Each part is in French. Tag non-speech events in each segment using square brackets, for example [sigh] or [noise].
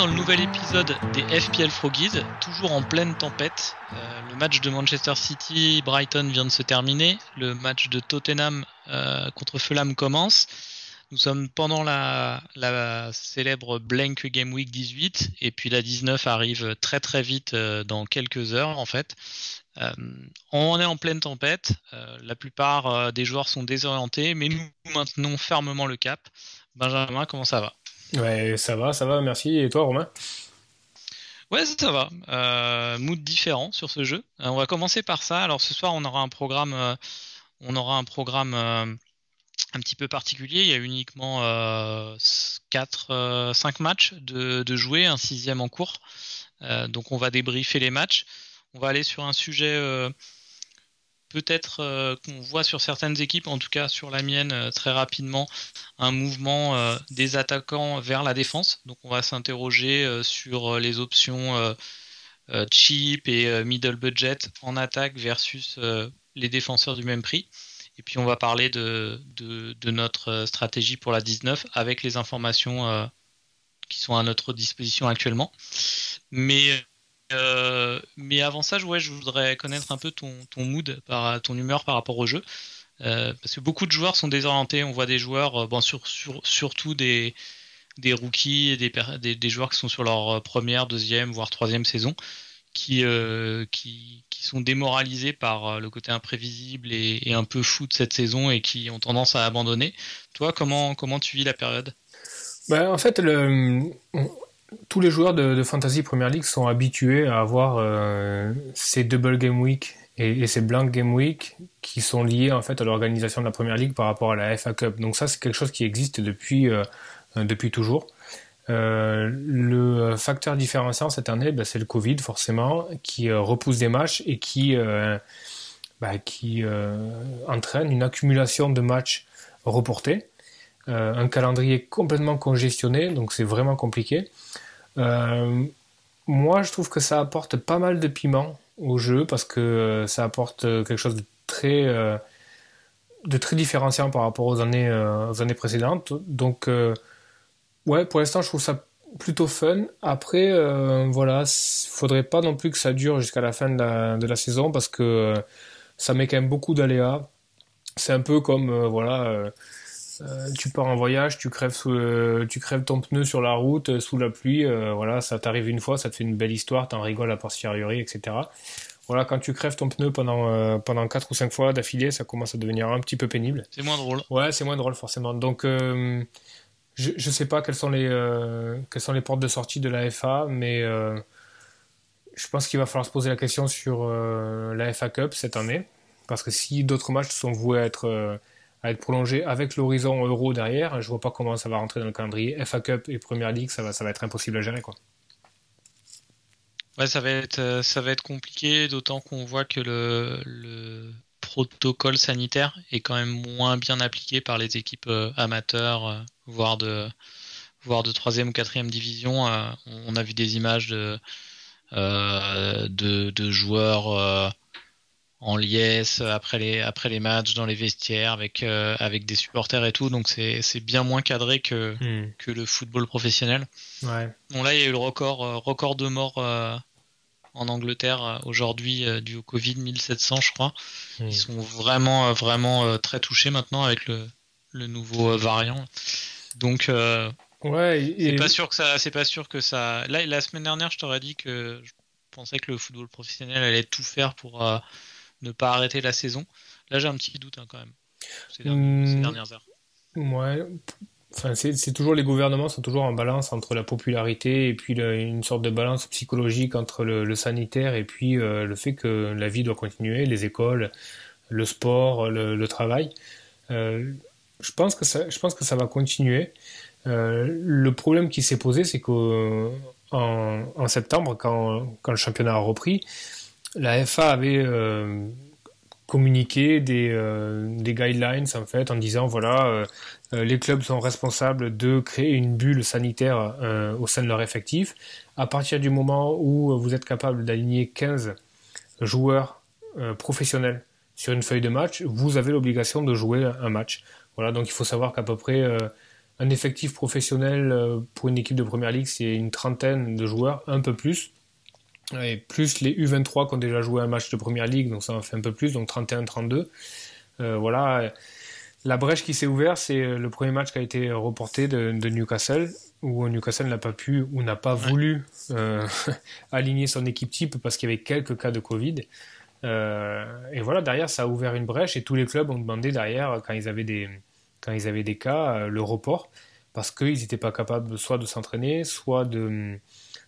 Dans le nouvel épisode des FPL Froggies, toujours en pleine tempête. Euh, le match de Manchester City, Brighton vient de se terminer. Le match de Tottenham euh, contre Fulham commence. Nous sommes pendant la, célèbre Blank Game Week 18 et puis la 19 arrive très très vite euh, dans quelques heures en fait. Euh, on est en pleine tempête, la plupart des joueurs sont désorientés, mais nous maintenons fermement le cap. Benjamin, comment ça va? Ouais, ça va, ça va, merci. Et toi, Romain? Ouais, ça va. Euh, mood différent sur ce jeu. on va commencer par ça. Alors ce soir, on aura un programme, on aura un programme un petit peu particulier. Il y a uniquement euh, 4, 5 euh, matchs de, de, jouer, un sixième en cours. Euh, donc on va débriefer les matchs. On va aller sur un sujet euh, peut-être euh, qu'on voit sur certaines équipes, en tout cas sur la mienne très rapidement, un mouvement des attaquants vers la défense. Donc on va s'interroger sur les options cheap et middle budget en attaque versus les défenseurs du même prix. Et puis on va parler de, de, notre euh, stratégie pour la 19 avec les informations euh, qui sont à notre disposition actuellement. Mais, euh, mais avant ça, ouais, je voudrais connaître un peu ton, ton mood, ton humeur par rapport au jeu. parce que beaucoup de joueurs sont désorientés. On voit des joueurs, bon, sur, sur, surtout des, des rookies des, des, joueurs qui sont sur leur première, deuxième, voire troisième saison, qui, qui, qui sont démoralisés par euh, le côté imprévisible et, un peu fou de cette saison et qui ont tendance à abandonner. Toi, comment, comment tu vis la période? Ben, En fait, le, tous les joueurs de, Fantasy Premier League sont habitués à avoir euh, ces double game week et, ces blank game week qui sont liés en fait à l'organisation de la Premier League par rapport à la FA Cup. Donc ça, c'est quelque chose qui existe depuis, euh, depuis toujours. Euh, le facteur différenciant cette année, ben, c'est le Covid forcément, qui euh, repousse des matchs et qui, euh, ben, qui entraîne une accumulation de matchs reportés, un calendrier complètement congestionné, donc c'est vraiment compliqué. moi, je trouve que ça apporte pas mal de piment au jeu parce que ça apporte quelque chose de très de très différenciant par rapport aux années, aux années précédentes. Donc, Ouais, pour l'instant, je trouve ça plutôt fun. Après, euh, voilà, faudrait pas non plus que ça dure jusqu'à la fin de la, de la saison parce que euh, ça met quand même beaucoup d'aléas. C'est un peu comme, euh, voilà, euh, tu pars en voyage, tu crèves, sous, tu crèves ton pneu sur la route sous la pluie, voilà, ça t'arrive une fois, ça te fait une belle histoire, t'en rigoles à posteriori, etc. Voilà, quand tu crèves ton pneu pendant, pendant 4 ou 5 fois d'affilée, ça commence à devenir un petit peu pénible. C'est moins drôle. Ouais, c'est moins drôle forcément. Donc, je ne sais pas quelles sont, les, euh, quelles sont les portes de sortie de la FA, mais euh, je pense qu'il va falloir se poser la question sur euh, la FA Cup cette année. Parce que si d'autres matchs sont voués à être, à être prolongés avec l'horizon euro derrière, je vois pas comment ça va rentrer dans le calendrier. FA Cup et Premier League, ça va, ça va être impossible à gérer. Quoi. Ouais, ça va être, ça va être compliqué, d'autant qu'on voit que le, le protocole sanitaire est quand même moins bien appliqué par les équipes euh, amateurs, euh, voire de voire de troisième ou quatrième division. Euh, on a vu des images de de, joueurs en liesse après les après les matchs dans les vestiaires avec avec des supporters et tout donc c'est bien moins cadré que hmm. que le football professionnel. Ouais. Bon là il y a eu le record record de morts en Angleterre euh, aujourd'hui euh, dû au Covid, 1700 je crois. Ils hmm. sont vraiment euh, vraiment très touchés maintenant avec le, le nouveau variant. Donc ouais, c'est pas sûr que ça c'est pas sûr que ça là la semaine dernière je t'aurais dit que je pensais que le football professionnel allait tout faire pour ne pas arrêter la saison. Là j'ai un petit doute hein, quand même ces, hmm. dernières heures. Ouais, Enfin, c'est toujours les gouvernements sont toujours en balance entre la popularité et puis une sorte de balance psychologique entre le, sanitaire et puis euh, le fait que la vie doit continuer, les écoles, le sport, le, travail. Euh, je pense que ça, je pense que ça va continuer. Euh, le problème qui s'est posé, c'est qu'en en, septembre, quand, quand, le championnat a repris, la FA avait communiqué des, des, guidelines en fait en disant voilà les clubs sont responsables de créer une bulle sanitaire au sein de leur effectif. À partir du moment où vous êtes capable d'aligner 15 joueurs professionnels sur une feuille de match, vous avez l'obligation de jouer un match. Voilà, donc il faut savoir qu'à peu près euh, un effectif professionnel euh, pour une équipe de première ligue, c'est une trentaine de joueurs, un peu plus. Et plus les U23 qui ont déjà joué un match de première ligue, donc ça en fait un peu plus, donc 31-32. Euh, voilà. La brèche qui s'est ouverte, c'est le premier match qui a été reporté de, Newcastle, où Newcastle n'a pas pu ou n'a pas voulu [laughs] aligner son équipe type parce qu'il y avait quelques cas de Covid. Euh, et voilà, derrière, ça a ouvert une brèche et tous les clubs ont demandé derrière, quand ils avaient des, quand ils avaient des cas, euh, le report parce qu'ils n'étaient pas capables soit de s'entraîner, soit de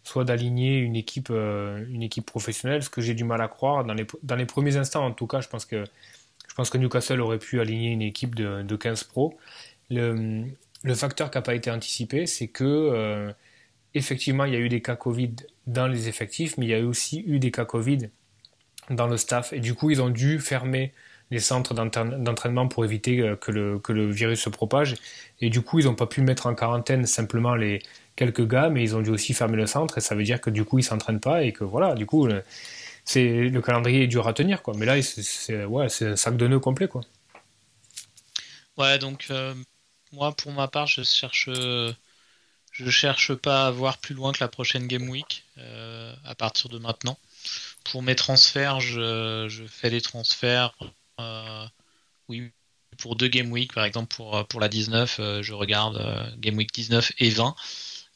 soit d'aligner une équipe, euh, une équipe professionnelle, ce que j'ai du mal à croire. Dans les, dans les premiers instants, en tout cas, je pense que, je pense que Newcastle aurait pu aligner une équipe de, de 15 pros. Le, le facteur qui n'a pas été anticipé, c'est que, effectivement, il y a eu des cas Covid dans les effectifs, mais il y a aussi eu des cas Covid dans le staff. Et du coup, ils ont dû fermer les centres d'entraînement pour éviter euh, que le, que le virus se propage. Et du coup, ils n'ont pas pu mettre en quarantaine simplement les quelques gars, mais ils ont dû aussi fermer le centre. Et ça veut dire que du coup, ils s'entraînent pas et que voilà, du coup, c'est le calendrier est dur à tenir, quoi. Mais là, c'est ouais, un sac de nœuds complet, quoi. Ouais, donc euh, moi, pour ma part, je cherche, je cherche pas à voir plus loin que la prochaine game week euh, à partir de maintenant pour mes transferts, je, fais des transferts. Euh, oui, pour deux Game Week, par exemple, pour, pour la 19, euh, je regarde euh, Game Week 19 et 20,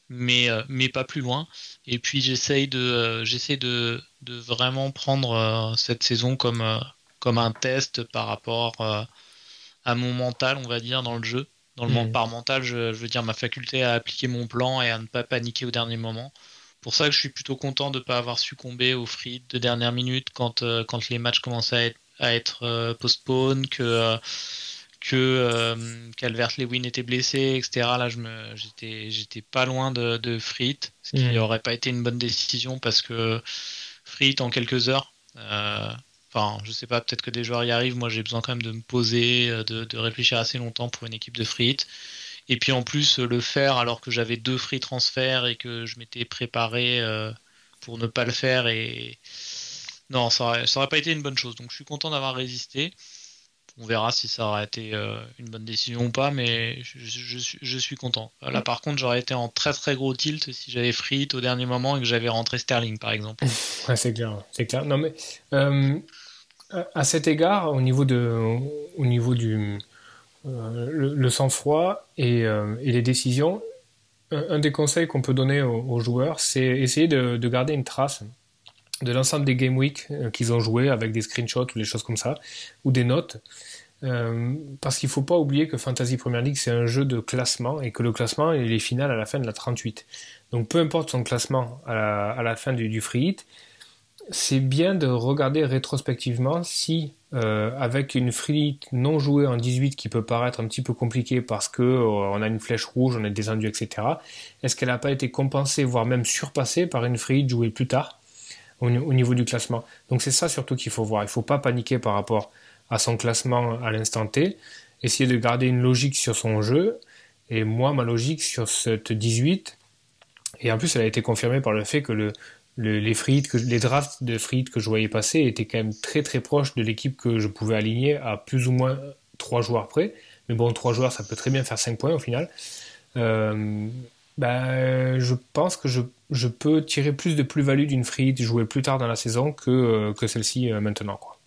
mais, mais pas plus loin. Et puis j'essaye de, j'essaie de, de vraiment prendre cette saison comme, comme un test par rapport à mon mental, on va dire, dans le jeu. Dans le monde mmh. par mental, je, je, veux dire ma faculté à appliquer mon plan et à ne pas paniquer au dernier moment pour ça que je suis plutôt content de ne pas avoir succombé aux frites de dernière minute quand, euh, quand les matchs commençaient à être, à euh, postpone, que, euh, que Calvert Lewin était blessé, etc. Là, je me, j'étais, j'étais pas loin de, de frites, ce qui n'aurait mmh. pas été une bonne décision parce que frites en quelques heures. Enfin, je sais pas, peut-être que des joueurs y arrivent. Moi, j'ai besoin quand même de me poser, de, de réfléchir assez longtemps pour une équipe de frites. Et puis en plus, le faire alors que j'avais deux free transferts et que je m'étais préparé euh, pour ne pas le faire. Et non, ça aurait, pas été une bonne chose. Donc je suis content d'avoir résisté. On verra si ça aurait été euh, une bonne décision ou pas, mais je, suis content. Là, par contre, j'aurais été en très très gros tilt si j'avais free au dernier moment et que j'avais rentré Sterling, par exemple. [laughs] ouais, c'est clair, c'est clair. Non, mais euh, à cet égard, au niveau de, au niveau du, euh, le, sang-froid et, les décisions, un, des conseils qu'on peut donner aux, joueurs, c'est essayer de, garder une trace de l'ensemble des game week euh, qu'ils ont joué avec des screenshots ou des choses comme ça, ou des notes. parce qu'il ne faut pas oublier que Fantasy Premier League, c'est un jeu de classement et que le classement, il est final à la fin de la 38. Donc peu importe son classement à la, fin du, free hit, c'est bien de regarder rétrospectivement si, euh, avec une free non jouée en 18 qui peut paraître un petit peu compliquée parce que euh, on a une flèche rouge, on est descendu, etc., est-ce qu'elle n'a pas été compensée, voire même surpassée par une free jouée plus tard? Au, niveau du classement Donc c'est ça surtout qu'il faut voir. Il ne faut pas paniquer par rapport à son classement à l'instant T, essayer de garder une logique sur son jeu, et moi, ma logique sur cette 18, et en plus elle a été confirmée par le fait que le, les, que, les drafts de frites que je voyais passer étaient quand même très très proches de l'équipe que je pouvais aligner à plus ou moins trois joueurs près. Mais bon, trois joueurs, ça peut très bien faire 5 points au final. Euh, ben, je pense que je, je, peux tirer plus de plus-value d'une frite jouée plus tard dans la saison que, euh, que celle-ci euh, maintenant. Quoi.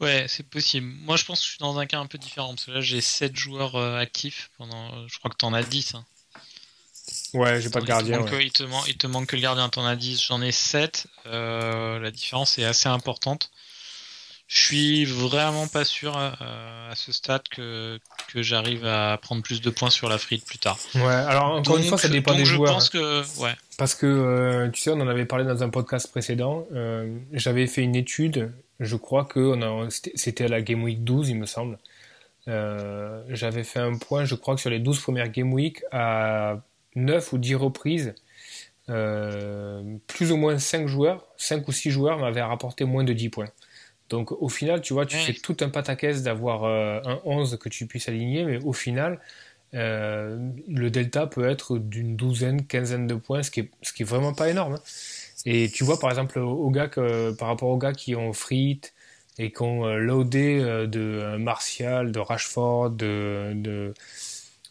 Ouais, c'est possible. Moi, je pense que je suis dans un cas un peu différent. Parce que là, j'ai 7 joueurs actifs. Pendant... Je crois que tu en as 10. Ouais, j'ai pas de gardien. Il te, manque, il te manque que le gardien, t'en as 10, j'en ai 7. Euh, la différence est assez importante. Je suis vraiment pas sûr euh, à ce stade que, que j'arrive à prendre plus de points sur la frite plus tard. Ouais, alors encore une fois, ça dépend des joueurs. Je pense que, ouais. Parce que, euh, tu sais, on en avait parlé dans un podcast précédent. J'avais fait une étude, je crois que c'était à la Game Week 12, il me semble. J'avais fait un point, je crois que sur les 12 premières Game Week, à 9 ou 10 reprises, plus ou moins 5 joueurs, 5 ou 6 joueurs m'avaient rapporté moins de 10 points. Donc au final, tu vois, tu fais tout un pataquès d'avoir un 11 que tu puisses aligner, mais au final, le delta peut être d'une douzaine, quinzaine de points, ce qui est, ce qui est vraiment pas énorme. Hein. Et tu vois, par exemple, au gars que, par rapport aux gars qui ont Frit et qui ont euh, loadé euh, de euh, Martial, de Rashford, de, de,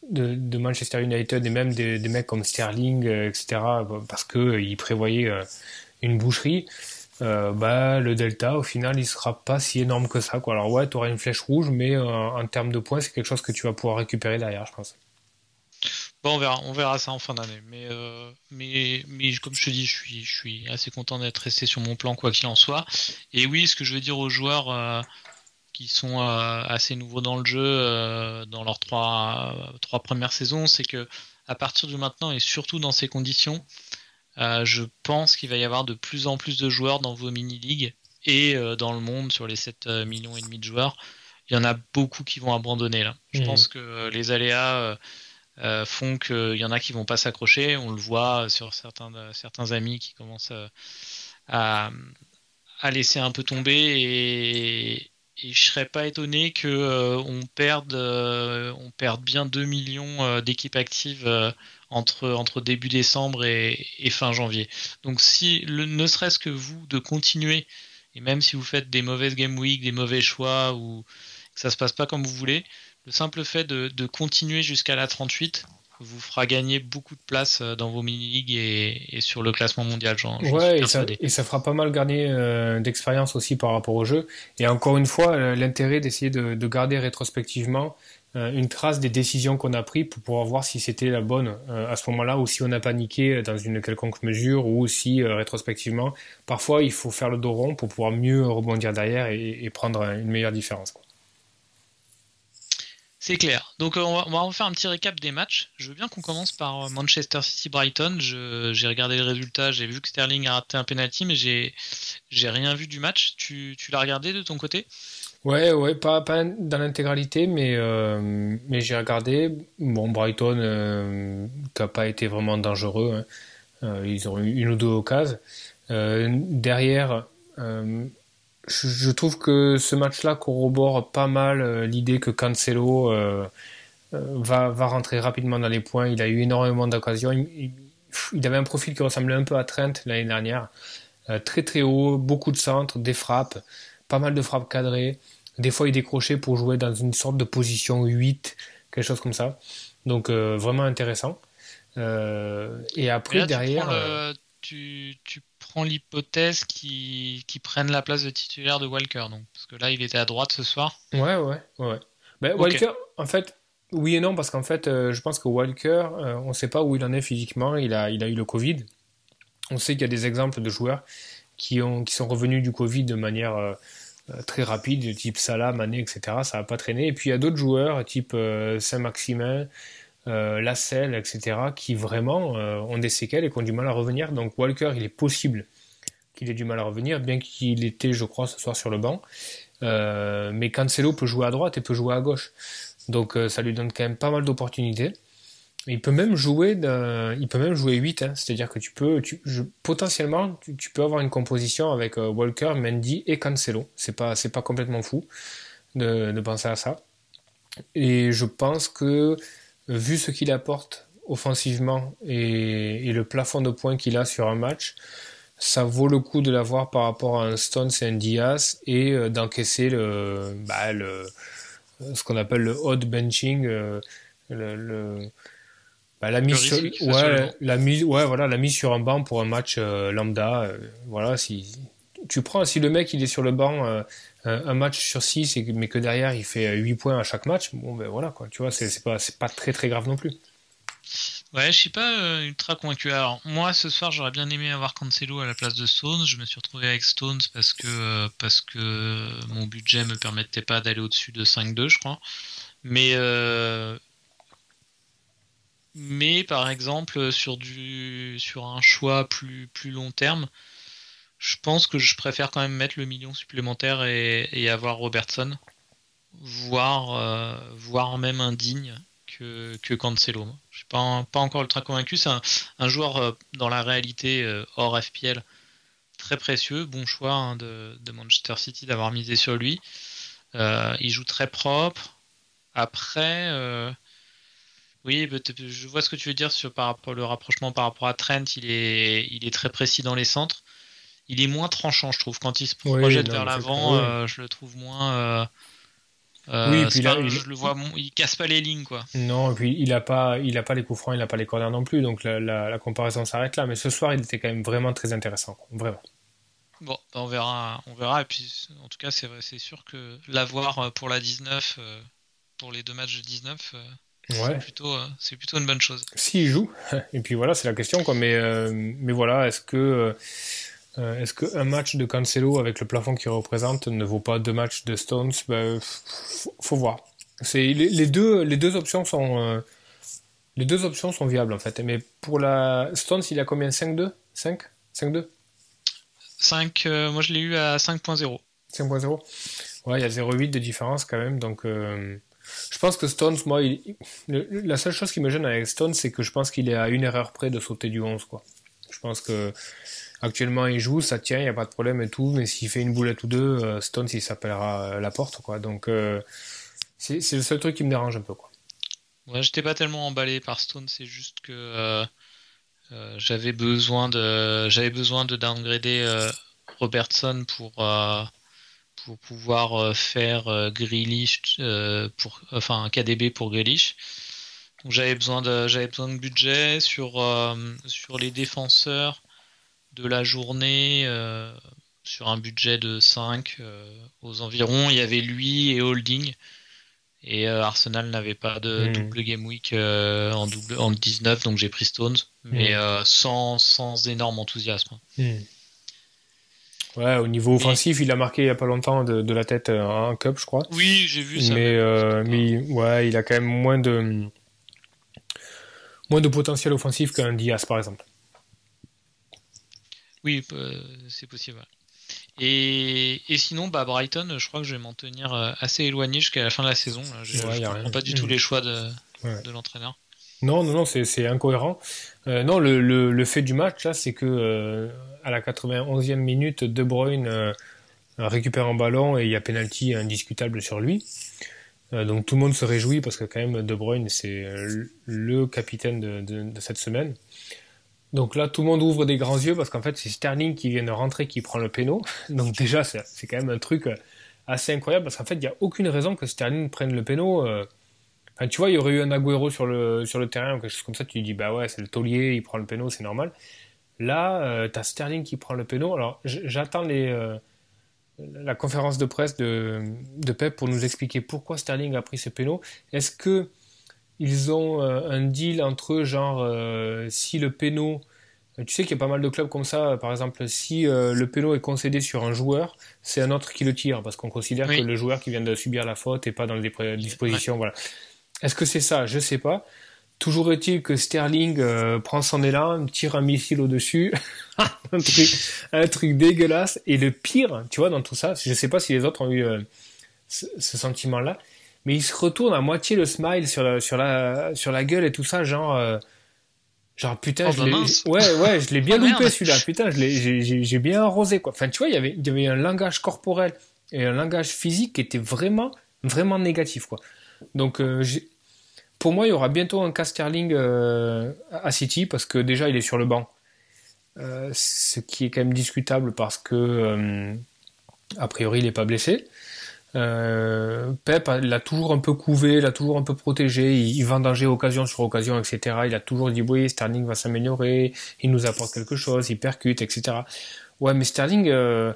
de, Manchester United et même des, des mecs comme Sterling, etc., parce qu'ils prévoyaient une boucherie, bah, le delta, au final, il sera pas si énorme que ça. Quoi. Alors ouais, tu auras une flèche rouge, mais en termes de points, c'est quelque chose que tu vas pouvoir récupérer derrière, je pense. Bon, on verra, on verra ça en fin d'année. Mais, euh, mais, mais comme je te dis, je suis, je suis assez content d'être resté sur mon plan, quoi qu'il en soit. Et oui, ce que je veux dire aux joueurs euh, qui sont euh, assez nouveaux dans le jeu, dans leurs trois, trois premières saisons, c'est que à partir de maintenant et surtout dans ces conditions, je pense qu'il va y avoir de plus en plus de joueurs dans vos mini-ligues et dans le monde sur les 7 millions et demi de joueurs. Il y en a beaucoup qui vont abandonner là. Je mmh. pense que les aléas euh, font qu'il y en a qui vont pas s'accrocher. On le voit sur certains, certains amis qui commencent à, à, laisser un peu tomber et, et je serais pas étonné que euh, on perde euh, on perde bien 2 millions d'équipes actives entre, entre début décembre et, fin janvier. Donc si le, ne serait-ce que vous de continuer et même si vous faites des mauvaises game week, des mauvais choix ou que ça se passe pas comme vous voulez, le simple fait de, continuer jusqu'à la 38 vous fera gagner beaucoup de place euh, dans vos mini-ligues et, sur le classement mondial. Genre, ouais, et ça, et ça, fera pas mal gagner euh, d'expérience aussi par rapport au jeu. Et encore une fois, euh, l'intérêt d'essayer de, garder rétrospectivement une trace des décisions qu'on a prises pour pouvoir voir si c'était la bonne à ce moment-là ou si on a paniqué dans une quelconque mesure ou si rétrospectivement, parfois il faut faire le dos rond pour pouvoir mieux rebondir derrière et, prendre une meilleure différence. C'est clair. Donc euh, on va, on va faire un petit récap des matchs. Je veux bien qu'on commence par euh, Manchester City Brighton. J'ai regardé les résultats, j'ai vu que Sterling a raté un penalty, mais j'ai rien vu du match. Tu l'as regardé de ton côté? Ouais, ouais, pas, pas dans l'intégralité, mais, euh, mais j'ai regardé. Bon, Brighton, n'a pas été vraiment dangereux. Hein. ils ont eu une ou deux occasions. derrière, je trouve que ce match-là corrobore pas mal euh, l'idée que Cancelo euh, euh, va, va rentrer rapidement dans les points. Il a eu énormément d'occasions. Il, avait un profil qui ressemblait un peu à Trent l'année dernière. très très haut, beaucoup de centres, des frappes, pas mal de frappes cadrées. Des fois, il décrochait pour jouer dans une sorte de position 8, quelque chose comme ça. Donc, vraiment intéressant. et après, derrière. Tu, tu, prends l'hypothèse qu'ils prennent la place de titulaire de Walker, donc parce que là il était à droite ce soir. Ouais, ouais, ouais. Ben, Walker, en fait, oui et non, parce qu'en fait, euh, je pense que Walker, euh, on ne sait pas où il en est physiquement. Il a, il a eu le Covid. On sait qu'il y a des exemples de joueurs qui, ont, qui sont revenus du Covid de manière euh, très rapide, type Salah, Mané, etc. Ça n'a pas traîné. Et puis il y a d'autres joueurs, type Saint-Maximin, euh, la selle, etc., qui vraiment euh, ont des séquelles et qui ont du mal à revenir. Donc Walker, il est possible qu'il ait du mal à revenir, bien qu'il était, je crois, ce soir sur le banc. Euh, mais Cancelo peut jouer à droite et peut jouer à gauche. Donc ça lui donne quand même pas mal d'opportunités. Il peut même jouer, il peut même jouer 8, hein. c'est-à-dire que tu peux, potentiellement, tu, peux avoir une composition avec Walker, Mendy et Cancelo. C'est pas, c'est pas complètement fou de, penser à ça. Et je pense que vu ce qu'il apporte offensivement et, le plafond de points qu'il a sur un match, ça vaut le coup de l'avoir par rapport à un Stones et un Diaz et euh, d'encaisser le, bah, le, ce qu'on appelle le odd benching, euh, le, bah, la mise sur, ouais, la mise, ouais, voilà, la mise sur un banc pour un match euh, lambda. voilà, si tu prends, si le mec il est sur le banc un match sur 6 mais que derrière il fait 8 points à chaque match, bon ben voilà quoi, tu vois, c'est pas, pas très très grave non plus. Ouais, je suis pas euh, ultra convaincu. Alors, moi, ce soir, j'aurais bien aimé avoir Cancelo à la place de Stones. Je me suis retrouvé avec Stones parce que, euh, parce que mon budget me permettait pas d'aller au-dessus de 5-2, je crois. Mais, euh, mais par exemple, sur, du, sur un choix plus, plus long terme, je pense que je préfère quand même mettre le million supplémentaire et, avoir Robertson, voire, euh, voire même un digne que, que Cancelo. Je suis pas, pas encore ultra convaincu. C'est un, joueur dans la réalité hors FPL très précieux. Bon choix hein, de, Manchester City d'avoir misé sur lui. il joue très propre. Après, oui, je vois ce que tu veux dire sur par rapport le rapprochement par rapport à Trent. Il est, il est très précis dans les centres. Il est moins tranchant, je trouve. Quand il se projette vers l'avant, euh, je le trouve moins. Euh, euh, oui, puis il, je le vois, il casse pas les lignes, quoi. Non, et puis il a pas, il a pas les coups francs, il a pas les corners non plus, donc la, comparaison s'arrête là. Mais ce soir, il était quand même vraiment très intéressant, vraiment. Bon, on verra, on verra. Et puis, en tout cas, c'est c'est sûr que l'avoir pour la 19, pour les deux matchs de 19, c'est plutôt, c'est plutôt une bonne chose. S'il joue, [laughs] et puis voilà, c'est la question, quoi. Mais, mais voilà, est-ce que euh, est-ce qu'un match de Cancelo avec le plafond qu'il représente ne vaut pas deux matchs de Stones? Ben, faut, voir. C'est les, deux les deux options sont euh, les deux options sont viables en fait. Mais pour la Stones, il a combien? 5-2 5 5-2 5 moi je l'ai eu à 5.0. 5.0. Ouais, il y a 0.8 de différence quand même donc euh, je pense que Stones, moi, la seule chose qui me gêne avec Stones, c'est que je pense qu'il est à une erreur près de sauter du 11. Quoi. Je pense que Actuellement, il joue, ça tient, il n'y a pas de problème et tout, mais s'il fait une boulette ou deux, euh, Stones, il s'appellera euh, la porte, quoi. Donc, euh, c'est le seul truc qui me dérange un peu, quoi. Ouais, j'étais pas tellement emballé par Stone, c'est juste que j'avais besoin de j'avais besoin de downgrader Robertson pour pour pouvoir faire Grealish pour enfin KDB pour Grealish. Donc j'avais besoin de j'avais besoin de budget sur sur les défenseurs de la journée euh, sur un budget de 5 euh, aux environs. Il y avait lui et Holding. Et euh, Arsenal n'avait pas de hmm. double game week en, double, en 19, donc j'ai pris Stones, mais hmm. sans, sans énorme enthousiasme. Hmm. Ouais, au niveau offensif, il a marqué il n'y a pas longtemps de, la tête un cup, je crois. Oui, j'ai vu ça. Mais, mais ouais, il a quand même moins de moins de potentiel offensif qu'un Diaz, par exemple. Oui, euh, c'est possible. Et, sinon, bah, Brighton, je crois que je vais m'en tenir euh, assez éloigné jusqu'à la fin de la saison. Je ne comprends pas du tout mm. les choix de, l'entraîneur. Non, non, non, c'est incohérent. Euh, non, le, fait du match, là, c'est que à la 91e minute, De Bruyne récupère un ballon et il y a pénalty indiscutable sur lui. donc tout le monde se réjouit parce que quand même De Bruyne, c'est le capitaine de, cette semaine. Donc là, tout le monde ouvre des grands yeux parce qu'en fait, c'est Sterling qui vient de rentrer qui prend le péno. [laughs] Donc déjà, c'est quand même un truc euh, assez incroyable parce qu'en fait, il n'y a aucune raison que Sterling prenne le péno. Euh. Enfin, tu vois, il y aurait eu un Agüero sur le, sur le terrain ou quelque chose comme ça, tu dis, bah ouais, c'est le taulier, il prend le péno, c'est normal. Là, euh, tu as Sterling qui prend le péno. Alors, j'attends les, la conférence de presse de, de Pep pour nous expliquer pourquoi Sterling a pris ce péno. Est-ce que ils ont euh, un deal entre eux, genre euh, si le péno, tu sais qu'il y a pas mal de clubs comme ça, par exemple, si euh, le péno est concédé sur un joueur, c'est un autre qui le tire, parce qu'on considère que le joueur qui vient de subir la faute n'est pas dans les dispositions. Voilà. Est-ce que c'est ça? Je sais pas. Toujours est-il que Sterling prend son élan, tire un missile au-dessus, [laughs] un, truc, un truc dégueulasse. Et le pire, tu vois, dans tout ça, je sais pas si les autres ont eu ce sentiment-là, mais il se retourne à moitié le smile sur la, sur la, sur la gueule et tout ça, genre, euh, genre putain, oh, je l'ai, ouais, ouais, je l'ai [laughs] bien oh, loupé celui-là, putain, je l'ai, j'ai, j'ai bien arrosé quoi. Enfin, tu vois, il y avait, il y avait un langage corporel et un langage physique qui était vraiment, vraiment négatif quoi. Donc, euh, pour moi, il y aura bientôt un cas Sterling euh, à City parce que déjà il est sur le banc, ce qui est quand même discutable parce que a priori il n'est pas blessé. Euh, Pep l'a toujours un peu couvé, l'a toujours un peu protégé, il, il vendangeait occasion sur occasion, etc. Il a toujours dit oui, Sterling va s'améliorer, il nous apporte quelque chose, il percute, etc. Ouais, mais Sterling, euh,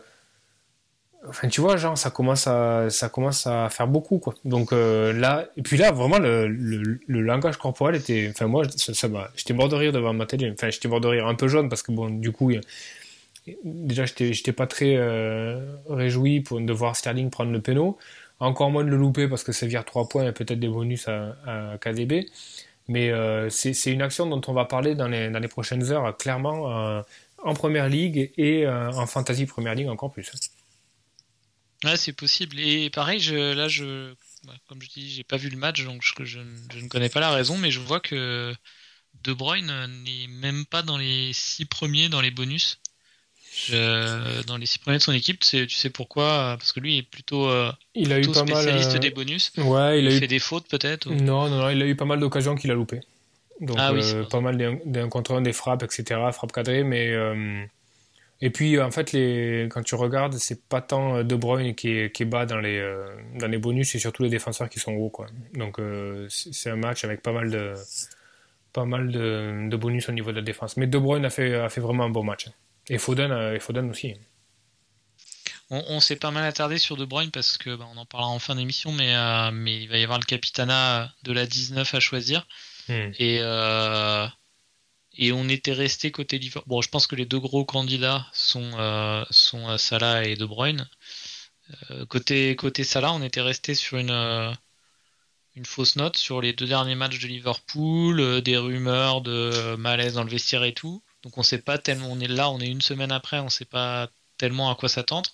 enfin tu vois, genre ça commence à ça commence à faire beaucoup quoi. Donc euh, là, et puis là vraiment le, le, le langage corporel était, enfin moi ça, ça j'étais mort de rire devant ma télé, enfin j'étais mort de rire un peu jaune parce que bon du coup déjà, j'étais pas très euh, réjoui pour, de voir Sterling prendre le péno. Encore moins de le louper parce que ça vire 3 points et peut-être des bonus à, KDB. Mais euh, c'est une action dont on va parler dans les, dans les prochaines heures, clairement, euh, en première ligue et en fantasy première ligue encore plus. Ouais, c'est possible. Et pareil, je, là, je, bah, comme je dis, j'ai pas vu le match, donc je, je, ne connais pas la raison, mais je vois que De Bruyne n'est même pas dans les six premiers dans les bonus. dans les six premiers de son équipe, tu sais pourquoi Parce que lui est plutôt, il a eu pas spécialiste mal, des bonus. Ouais, il, il a fait eu... des fautes peut-être. Non, non, non, il a eu pas mal d'occasions qu'il a loupé. Donc Ah oui, euh, pas mal d'un contre un, des frappes, etc. Frappes cadrées, mais euh, et puis en fait les quand tu regardes, c'est pas tant euh, De Bruyne qui est, qui est bas dans les euh, dans les bonus, c'est surtout les défenseurs qui sont hauts quoi. Donc euh, c'est un match avec pas mal de pas mal de, de bonus au niveau de la défense. Mais De Bruyne a fait a fait vraiment un bon match. Et Foden et Foden aussi. On, on s'est pas mal attardé sur De Bruyne parce que bah, on en parlera en fin d'émission, mais euh, mais il va y avoir le capitana de la 19 à choisir. Hmm. Et, et on était resté côté Liverpool. Bon, je pense que les deux gros candidats sont, euh, sont euh, Salah et De Bruyne. Euh, côté, côté Salah, on était resté sur une, euh, une fausse note sur les deux derniers matchs de Liverpool, des rumeurs de malaise dans le vestiaire et tout. Donc on sait pas tellement, on est là, on est une semaine après, on sait pas tellement à quoi s'attendre.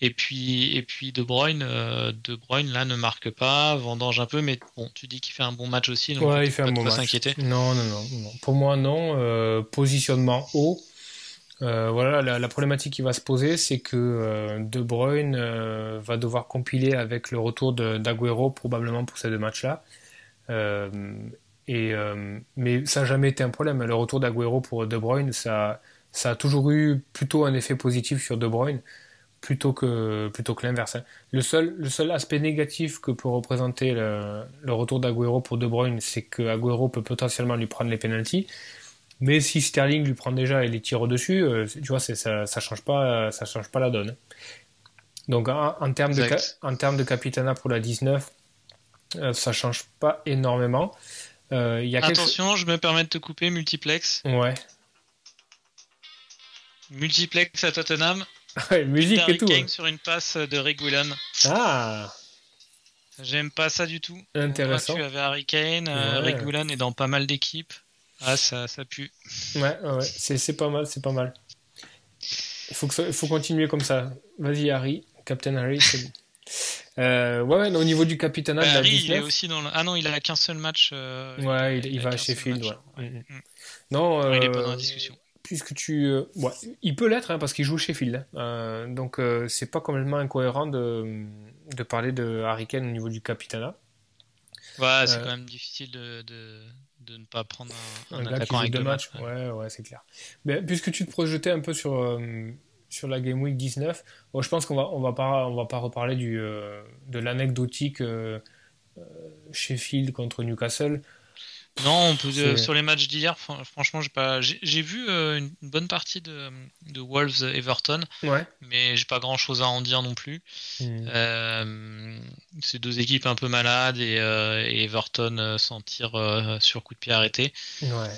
Et puis, et puis De Bruyne, euh, De Bruyne là ne marque pas, vendange un peu, mais bon, tu dis qu'il fait un bon match aussi, donc Ouais, il fait pas un bon s'inquiéter. Non, non, non, non. Pour moi, non. Euh, positionnement haut. Euh, voilà, la, la problématique qui va se poser, c'est que euh, De Bruyne va devoir compiler avec le retour d'Aguero probablement pour ces deux matchs-là. Et, mais ça n'a jamais été un problème. Le retour d'Aguero pour De Bruyne, ça, ça a toujours eu plutôt un effet positif sur De Bruyne plutôt que, plutôt que l'inverse. hein. Le seul, le seul aspect négatif que peut représenter le, le retour d'Aguero pour De Bruyne, c'est que Aguero peut potentiellement lui prendre les pénalties. Mais si Sterling lui prend déjà et les tire au-dessus, euh, tu vois, ça, ça change pas, ça change pas la donne. Donc en, en termes de, en termes de capitana pour la 19, euh, ça change pas énormément. Euh, y a Attention, je me permets de te couper, multiplex. Ouais. Multiplex à Tottenham. [laughs] Musique et tout. Kane hein. sur une passe de Reguilon. Ah, J'aime pas ça du tout. intéressant. Tu avais Harry Kane, euh, Ouais. Reguilon est dans pas mal d'équipes. Ah, ça, ça pue. Ouais, ouais, c'est pas mal, c'est pas mal. Il faut, que faut continuer comme ça. Vas-y, Harry, Captain Harry, c'est bon. [laughs] Euh, ouais, au niveau du capitana Bah, Harry, il est 19, aussi dans le... Ah non, il a qu'un seul match. euh, Ouais, il- va à Sheffield, ouais. ouais. Mhm. Mm. non, Ouais, il est euh, pas dans la discussion. Puisque tu, euh, ouais, il peut l'être hein, parce qu'il joue Sheffield, hein. Euh, donc euh, c'est pas complètement incohérent de, de parler de Harry Kane au niveau du capitana. Ouais, c'est Euh, quand même difficile de, de, de ne pas prendre un, Un un attaquant avec deux matchs, matchs. ouais, ouais, c'est clair. Mais puisque tu te projetais un peu sur, euh, sur la Game Week 19, bon, je pense qu'on va, on va pas, on va pas reparler du, euh, de l'anecdotique euh, Sheffield contre Newcastle. Non, on peut, C'est- euh, sur les matchs d'hier, fran- franchement, j'ai pas, j'ai vu euh, une bonne partie de, de Wolves Everton, Ouais. mais j'ai pas grand chose à en dire non plus. Mm. Euh, c'est deux équipes un peu malades et, et Everton s'en tire sur coup de pied arrêté. Ouais.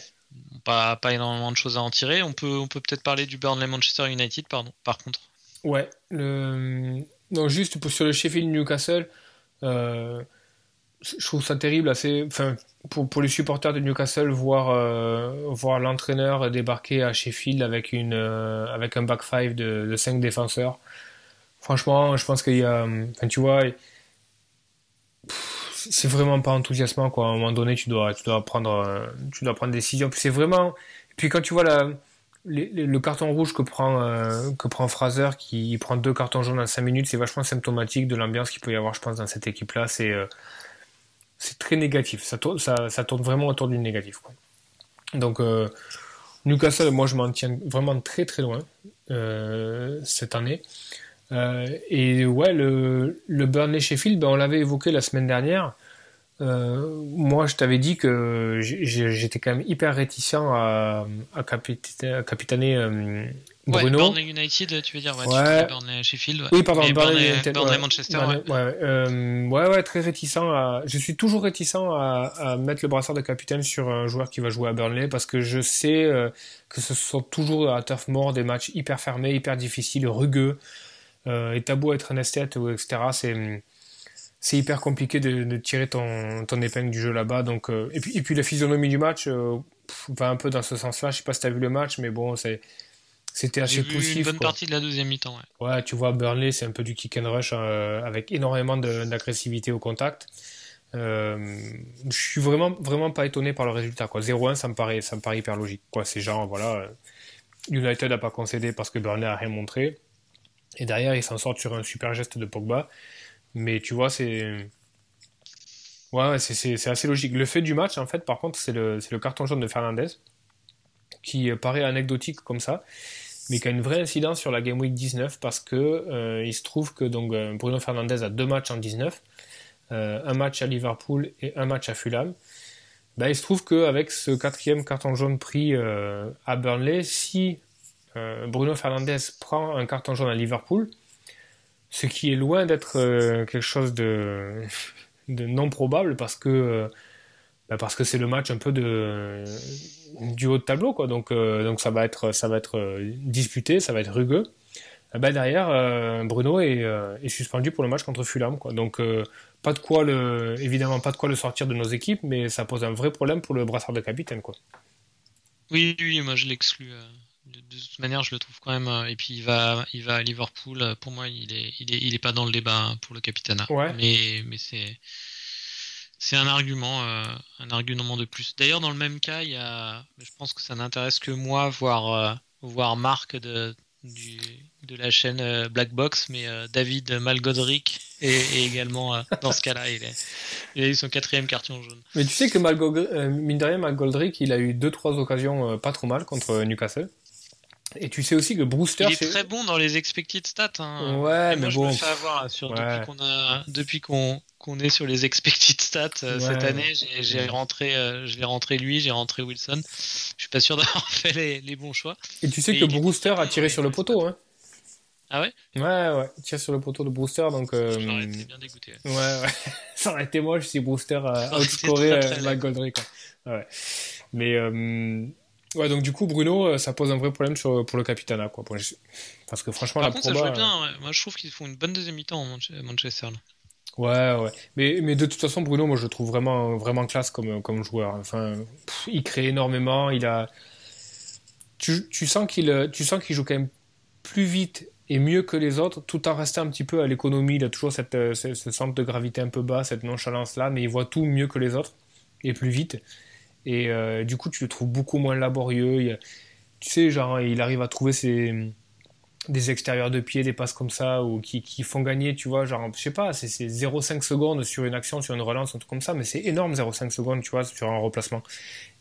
Pas, pas énormément de choses à en tirer. On peut on peut peut-être parler du Burnley Manchester United, pardon. Par contre. Ouais. Le... Non, juste pour, sur le Sheffield Newcastle, je trouve ça terrible. Assez... Enfin, pour, les supporters de Newcastle, voir, euh, voir l'entraîneur débarquer à Sheffield avec, une, euh, avec un back five de, de 5 défenseurs. Franchement, je pense qu'il y a. Enfin, tu vois, c'est vraiment pas enthousiasmant, quoi. À un moment donné, tu dois, tu dois, prendre, euh, tu dois prendre des décisions. Puis c'est vraiment. Puis quand tu vois la, le carton rouge que prend, que prend Fraser, qui prend deux cartons jaunes en 5 minutes, c'est vachement symptomatique de l'ambiance qu'il peut y avoir, je pense, dans cette équipe-là. C'est c'est très négatif. Ça tourne, vraiment autour du négatif. Quoi. Donc, euh, Newcastle, moi, je m'en tiens vraiment très très loin euh, cette année. Euh, et ouais, le, le Burnley Sheffield, ben, on l'avait évoqué la semaine dernière. Euh, moi, je t'avais dit que j'étais quand même hyper réticent à, à, capita- à capitaner Bruno. Ouais, Burnley United, tu veux dire ouais, tu Ouais. Burnley Sheffield. ouais. Oui, pardon, Burnley Burnley, United, Burnley ouais. Manchester. Ouais. ouais, euh, ouais, ouais, très réticent à. Je suis toujours réticent à, à mettre le brassard de capitaine sur un joueur qui va jouer à Burnley parce que je sais euh, que ce sont toujours à turf mort des matchs hyper fermés, hyper difficiles, rugueux. Euh, et t'as beau être un esthète, ou etc., c'est c'est hyper compliqué de, de tirer ton, ton épingle du jeu là-bas. Donc, euh, et, puis, et puis la physionomie du match euh, pff, va un peu dans ce sens-là. Je sais pas si t'as vu le match, mais bon, c'est c'était assez poussif. Une bonne quoi. partie de la deuxième mi-temps. Ouais. ouais, tu vois, Burnley, c'est un peu du kick and rush euh, avec énormément d'agressivité au contact. Euh, je suis vraiment, vraiment pas étonné par le résultat. 0-1, ça me paraît, ça me paraît hyper logique. Quoi, c'est genre, voilà, United n'a pas concédé parce que Burnley a rien montré. Et derrière, ils s'en sortent sur un super geste de Pogba. Mais tu vois, c'est. Ouais, c'est assez logique. Le fait du match, en fait, par contre, c'est le, le, carton jaune de Fernandez, qui paraît anecdotique comme ça, mais qui a une vraie incidence sur la Game Week 19 parce que euh, il se trouve que donc, euh, Bruno Fernandez a deux matchs en 19, euh, un match à Liverpool et un match à Fulham. Ben, il se trouve qu'avec ce quatrième carton jaune pris à Burnley, si Bruno Fernandez prend un carton jaune à Liverpool, ce qui est loin d'être quelque chose [laughs] de, non probable parce que ben parce que c'est le match un peu de du haut de tableau quoi donc donc ça va être ça va être disputé ça va être rugueux ben derrière Bruno est, est, suspendu pour le match contre Fulham quoi donc pas de quoi le évidemment pas de quoi le sortir de nos équipes mais ça pose un vrai problème pour le brassard de capitaine quoi oui oui moi je l'exclus de, de, toute manière, je le trouve quand même. Et puis il va, il va à Liverpool. Pour moi, il est, il est, il est pas dans le débat pour le capitana. Ouais. Mais, mais c'est, c'est un argument, euh, un argument de plus. D'ailleurs, dans le même cas, il y a, je pense que ça n'intéresse que moi, voir, euh, voir Marc de, de la chaîne euh, Black Box, mais euh, David Malgodrick est, est également dans ce cas-là. Il, il, a eu son quatrième carton jaune. Mais tu sais que Malgodrick, mine de il a eu deux trois occasions pas trop mal contre Newcastle. Et tu sais aussi que Brewster. Il est très bon dans les expected stats. Hein. Ouais, Et mais moi, bon. Je me fais avoir sur, Ouais. depuis qu'on qu'on est sur les expected stats euh, cette année. J'ai rentré, euh, je l'ai rentré lui, j'ai rentré Wilson. Je suis pas sûr d'avoir [laughs] fait les, les bons choix. Et tu sais que Brewster a tiré sur le poteau, hein. Ah ouais? Ouais, ouais, il tire sur le poteau de Brewster, donc. euh, J'aurais été bien dégoûté. Ouais, ouais. [laughs] Ça aurait été moche si Brewster a outscoré. McGoldrick. quoi. Ouais. Mais euh, ouais, donc du coup Bruno, euh, ça pose un vrai problème sur, pour le capitana, quoi. Parce que franchement, Par la contre, ça proba, jouait bien. ouais. Moi, je trouve qu'ils font une bonne deuxième mi-temps Manche- Manchester. là. Ouais, ouais. Mais, mais de toute façon, Bruno, moi, je le trouve vraiment, vraiment classe comme, comme joueur. Enfin, pff, il crée énormément. Il a. Tu, tu sens qu'il, euh, tu sens qu'il joue quand même plus vite et mieux que les autres, tout en restant un petit peu à l'économie. Il a toujours cette, euh, ce, ce centre de gravité un peu bas, cette nonchalance-là, mais il voit tout mieux que les autres et plus vite. Et euh, du coup, tu le trouves beaucoup moins laborieux. Tu sais, genre, il arrive à trouver des extérieurs de pied, des passes comme ça, ou qui, font gagner, tu vois, genre, je sais pas, c'est c'est 0,5 secondes sur une action, sur une relance, un truc comme ça, mais c'est énorme 0,5 secondes, tu vois, sur un replacement.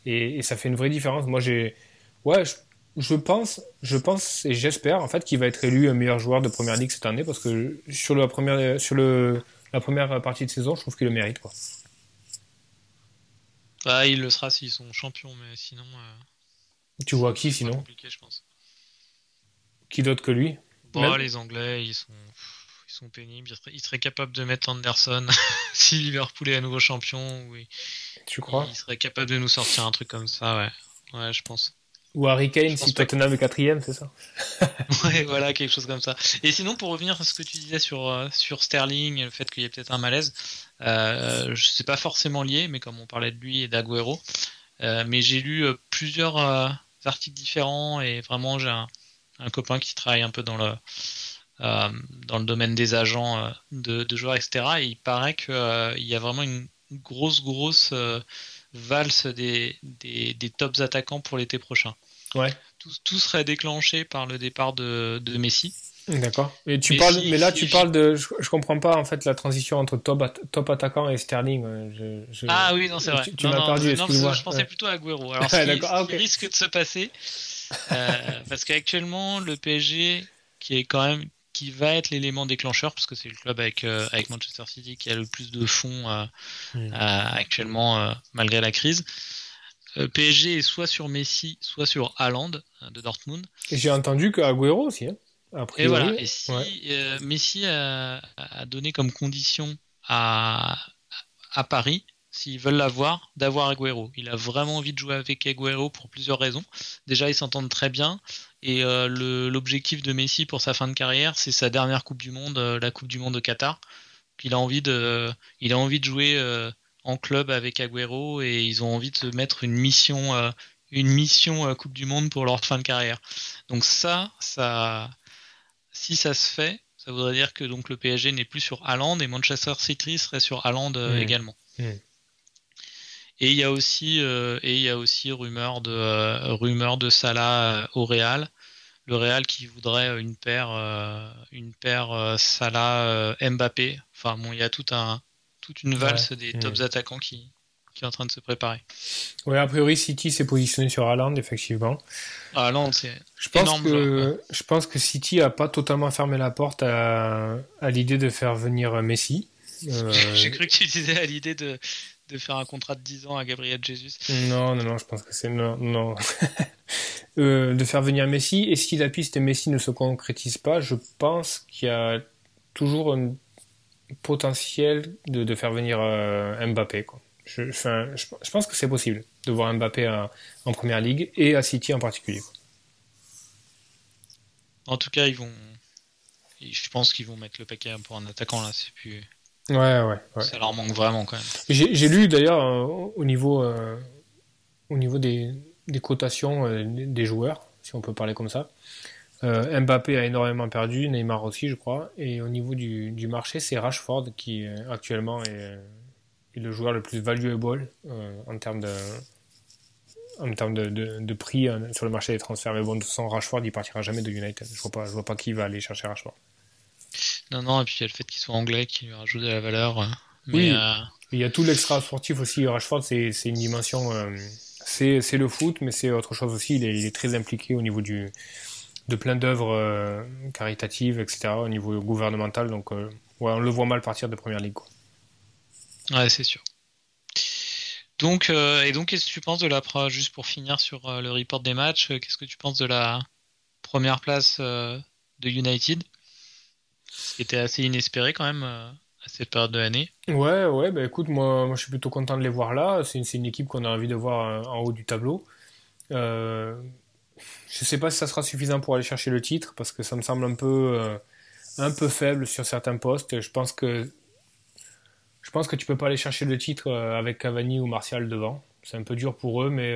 Et, ça fait une vraie différence. Moi, j'ai. Ouais, je, je pense, je pense et j'espère, en fait, qu'il va être élu meilleur joueur de première ligue cette année, parce que sur la première, sur le, la première partie de saison, je trouve qu'il le mérite, quoi. Ah, il le sera s'ils sont champions, mais sinon. euh, Tu vois qui sinon compliqué, je pense. Qui d'autre que lui? Bon, Même- les Anglais, ils sont, ils sont pénibles. Ils seraient, ils seraient capables de mettre Anderson [laughs] si Liverpool est à nouveau champion. Ou ils, Tu crois? ils seraient capables de nous sortir un truc comme ça, ouais. Ouais, je pense. Ou Harry Kane si que- Tottenham est quatrième, c'est ça? [laughs] Ouais, voilà, quelque chose comme ça. Et sinon, pour revenir à ce que tu disais sur, euh, sur Sterling, le fait qu'il y ait peut-être un malaise, euh, je sais pas forcément lié, mais comme on parlait de lui et d'Aguero, euh, mais j'ai lu euh, plusieurs euh, articles différents et vraiment j'ai un, un copain qui travaille un peu dans le dans le domaine des agents de, de joueurs, etc. Et il paraît qu'il y a vraiment une grosse, grosse valse des, des, des tops attaquants pour l'été prochain. Ouais. Tout, tout serait déclenché par le départ de, de Messi. D'accord. Et tu Mais parles, si- mais là si- tu parles de, je, je comprends pas en fait la transition entre top, at- top attaquant et Sterling. ouais, je- je- Ah oui, non, c'est vrai. Tu, tu Non, m'as non, perdu, non. Je pensais Ouais. plutôt à Agüero. Alors, [laughs] ce qui, ce risque de se passer, euh, parce qu'actuellement, le PSG, qui est quand même, qui va être l'élément déclencheur, parce que c'est le club avec, euh, avec Manchester City qui a le plus de fonds euh, Hmm. euh, actuellement, euh, malgré la crise. Euh, PSG est soit sur Messi, soit sur Haaland euh, de Dortmund. Et J'ai entendu que Agüero aussi. Hein. A Et voilà. Et si ouais. euh, Messi a, a donné comme condition à, à Paris, s'ils veulent l'avoir, d'avoir Agüero. Il a vraiment envie de jouer avec Agüero pour plusieurs raisons. Déjà, ils s'entendent très bien. Et euh, l'objectif de Messi pour sa fin de carrière, c'est sa dernière Coupe du Monde, euh, la Coupe du Monde au Qatar. Il a envie de, il a envie de jouer euh, en club avec Agüero et ils ont envie de se mettre une mission, une mission Coupe du Monde pour leur fin de carrière. Donc ça, ça, si ça se fait, ça voudrait dire que donc le PSG n'est plus sur Haaland et Manchester City serait sur Haaland mmh. également. Mmh. Et il y a aussi et il y a aussi rumeur de rumeur de Salah au Real le Real qui voudrait une paire, euh, une paire euh, Salah euh, Mbappé. Enfin bon, il y a tout un, toute une valse des mm. tops attaquants qui, qui est en train de se préparer. Oui, a priori City s'est positionné sur Haaland effectivement. Haaland, c'est je pense que je pense que City a pas totalement fermé la porte à, à l'idée de faire venir Messi. [laughs] J'ai cru que tu disais à l'idée de, de faire un contrat de 10 ans à Gabriel Jesus. Non, non, non, je pense que c'est non. non. [laughs] Euh, de faire venir Messi. Et si la piste Messi ne se concrétise pas, je pense qu'il y a toujours un potentiel de, faire venir euh, Mbappé. Quoi. Je, je, pense que c'est possible de voir Mbappé en première ligue et à City en particulier. En tout cas, ils vont. Je pense qu'ils vont mettre le paquet pour un attaquant là. C'est plus. Ouais, ouais, Ça leur manque vraiment quand même. J'ai lu d'ailleurs euh, au niveau, au niveau des, des cotations euh, des joueurs, si on peut parler comme ça. Euh, Mbappé a énormément perdu, Neymar aussi, je crois. Et au niveau du, du marché, c'est Rashford qui euh, actuellement est, le joueur le plus valuable en termes de en termes de, de, prix sur le marché des transferts. Mais bon, sans Rashford, il partira jamais de United. Je vois pas, je vois pas qui va aller chercher Rashford. Non, non, et puis il y a le fait qu'il soit anglais qui lui rajoute de la valeur. oui, il y a tout l'extra sportif aussi. Rashford, c'est une dimension c'est le foot, mais c'est autre chose aussi. Il est, très impliqué au niveau du, de plein d'œuvres euh, caritatives, etc., au niveau gouvernemental. Donc, euh, on le voit mal partir de première ligue. Ouais, c'est sûr. Donc, euh, et donc, qu'est-ce que tu penses de la juste pour finir sur le report des matchs, qu'est-ce que tu penses de la première place de United, ce qui était assez inespéré quand même cette période de l'année. Ouais, ouais, bah écoute, moi, moi je suis plutôt content de les voir là. C'est une, une, équipe qu'on a envie de voir euh, en haut du tableau. Euh, je sais pas si ça sera suffisant pour aller chercher le titre parce que ça me semble un peu, euh, un peu faible sur certains postes. Je pense que je pense que tu peux pas aller chercher le titre euh, avec Cavani ou Martial devant. C'est un peu dur pour eux, mais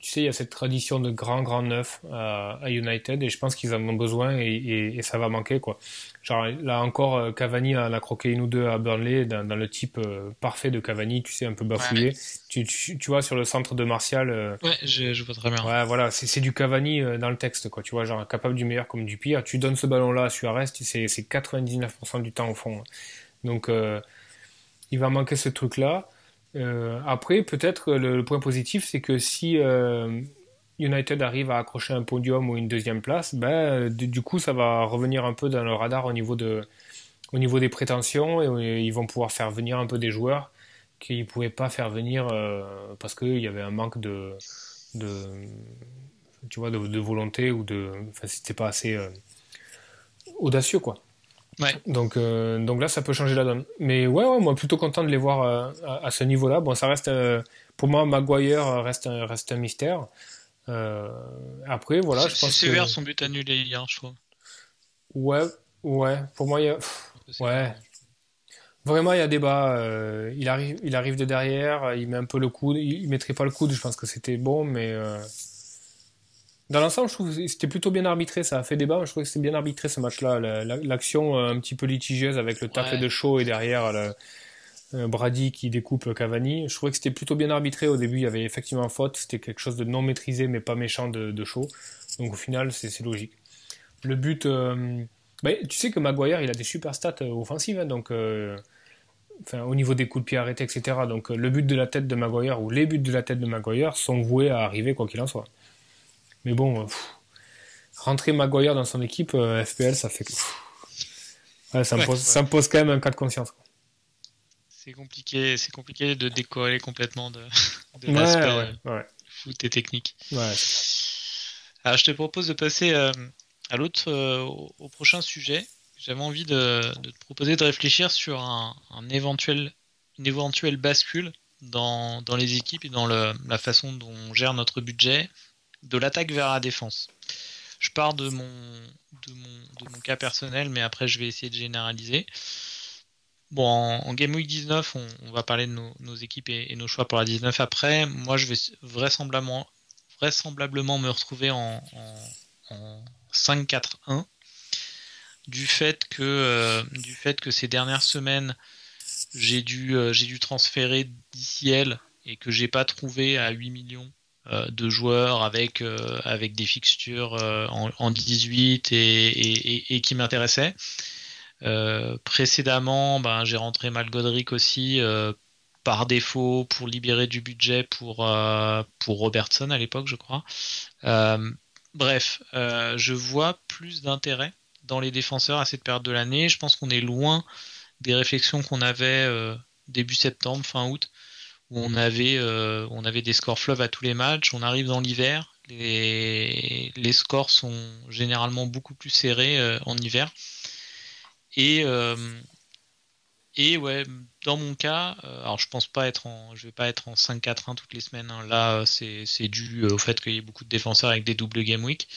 tu sais, il y a cette tradition de grand, grand neuf à, United et je pense qu'ils en ont besoin et, ça va manquer, quoi. Genre, là encore, euh, Cavani en a croqué une ou deux à Burnley dans, le type euh, parfait de Cavani, tu sais, un peu bafouillé. Tu, tu, vois, sur le centre de Martial. Euh, ouais, je, je, vois très bien. Ouais, voilà, c'est du Cavani dans le texte, quoi. Tu vois, genre, capable du meilleur comme du pire. Tu donnes ce ballon-là à Suarez, c'est 99% du temps au fond. Donc, il va manquer ce truc-là. Euh, après, peut-être le, point positif, c'est que si euh, United arrive à accrocher un podium ou une deuxième place, ben, du, coup, ça va revenir un peu dans le radar au niveau, de, au niveau des prétentions et, ils vont pouvoir faire venir un peu des joueurs qu'ils ne pouvaient pas faire venir euh, parce qu'il y avait un manque de, de, tu vois, de, volonté ou de. Enfin, c'était pas assez audacieux, quoi. Donc, euh, donc là, ça peut changer la donne. Mais ouais, ouais moi, plutôt content de les voir euh, à, ce niveau-là. Bon, ça reste, euh, pour moi, Maguire reste, reste un mystère. après, voilà, je pense sévère son but annulé hier, je trouve. Ouais, ouais. Pour moi, il y a... ouais. Vraiment, il y a débat. il arrive, il arrive de derrière, il met un peu le coude. Il, il mettrait pas le coude. Je pense que c'était bon, mais dans l'ensemble, je trouve que c'était plutôt bien arbitré. Ça a fait débat, mais je trouve que c'était bien arbitré ce match-là. L'action euh, un petit peu litigieuse avec le tacle de chaud et derrière le, euh, Brady qui découpe Cavani. Je trouvais que c'était plutôt bien arbitré. Au début, il y avait effectivement faute. C'était quelque chose de non maîtrisé, mais pas méchant de, de chaud. Donc au final, c'est logique. Le but. Euh, bah, tu sais que Maguire, il a des super stats offensives. Hein, donc. Enfin, au niveau des coups de pied arrêtés, etc. Donc le but de la tête de Maguire ou les buts de la tête de Maguire sont voués à arriver quoi qu'il en soit. Mais bon, euh, rentrer Maguire dans son équipe, euh, FPL, ça fait que. ça, me pose, ça, me pose, quand même un cas de conscience. C'est compliqué, c'est compliqué de décoller complètement de, [laughs] de l'aspect euh, foot et technique. Alors je te propose de passer à l'autre, au, prochain sujet. J'avais envie de, te proposer de réfléchir sur un, éventuel, une éventuelle bascule dans, dans, les équipes et dans le, la façon dont on gère notre budget de l'attaque vers la défense. Je pars de mon, de mon, cas personnel, mais après je vais essayer de généraliser. Bon, en, Game Week 19, on, va parler de nos, équipes et, nos choix pour la 19 après. Moi, je vais vraisemblablement, vraisemblablement me retrouver en, 5-4-1 du fait que euh, du fait que ces dernières semaines j'ai dû euh, dû transférer DCL et que j'ai pas trouvé à 8 millions de joueurs avec avec des fixtures en, 18 et, qui m'intéressaient. Euh, précédemment, ben, j'ai rentré Malgodrick aussi euh, par défaut pour libérer du budget pour, euh, pour Robertson à l'époque, je crois. bref, je vois plus d'intérêt dans les défenseurs à cette période de l'année. Je pense qu'on est loin des réflexions qu'on avait début septembre, fin août, où on avait, on avait des scores fleuves à tous les matchs. On arrive dans l'hiver, les, scores sont généralement beaucoup plus serrés en hiver. Et, euh, et ouais, dans mon cas, euh, alors je pense pas être en, je vais pas être en 5-4-1 toutes les semaines. Hein. Là, c'est dû au fait qu'il y ait beaucoup de défenseurs avec des doubles game week.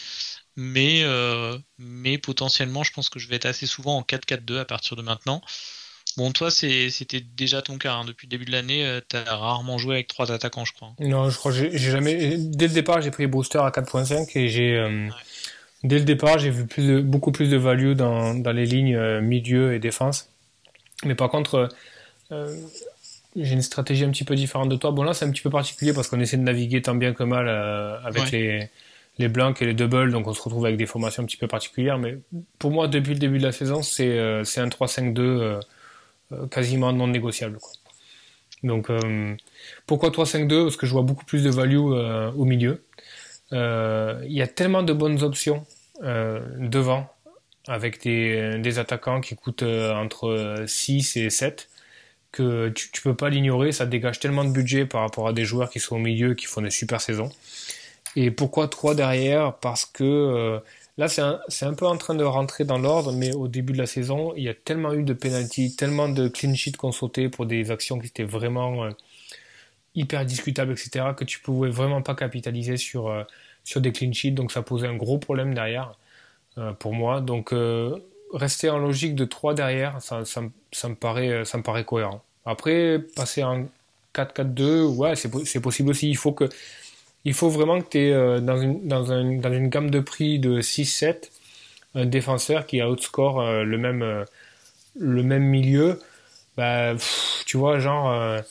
Mais, euh, mais potentiellement, je pense que je vais être assez souvent en 4-4-2 à partir de maintenant. Bon, toi, c'était déjà ton cas. Hein. Depuis le début de l'année, tu as rarement joué avec trois attaquants, je crois. Non, je crois que j'ai jamais. Dès le départ, j'ai pris Booster à 4.5 et j'ai dès le départ, j'ai vu plus beaucoup plus de value dans, dans les lignes euh, milieu et défense. Mais par contre, euh, euh, j'ai une stratégie un petit peu différente de toi. Bon, là, c'est un petit peu particulier parce qu'on essaie de naviguer tant bien que mal avec les, les blancs et les doubles, donc on se retrouve avec des formations un petit peu particulières. Mais pour moi, depuis le début de la saison, c'est un 3-5-2 quasiment non négociable. Donc, pourquoi 3-5-2 Parce que je vois beaucoup plus de value au milieu. Il y a tellement de bonnes options euh, devant avec des, attaquants qui coûtent euh, entre 6 et 7 que tu, peux pas l'ignorer, ça dégage tellement de budget par rapport à des joueurs qui sont au milieu qui font des super saisons. Et pourquoi 3 derrière? Parce que euh, là c'est un, peu en train de rentrer dans l'ordre, mais au début de la saison, il y a tellement eu de penalty, tellement de clean sheets qu'on sautait pour des actions qui étaient vraiment hyper discutables, etc., que tu pouvais vraiment pas capitaliser sur sur des clean sheets, donc ça posait un gros problème derrière euh, pour moi. Donc euh, rester en logique de 3 derrière, ça, ça, ça, me paraît, ça me paraît cohérent. Après, passer en 4-4-2, ouais, c'est possible aussi. Il faut, que, il faut vraiment que tu aies euh, dans, une, dans, un, dans une gamme de prix de 6-7 un défenseur qui outscore le, même, le même milieu. Bah, tu vois, genre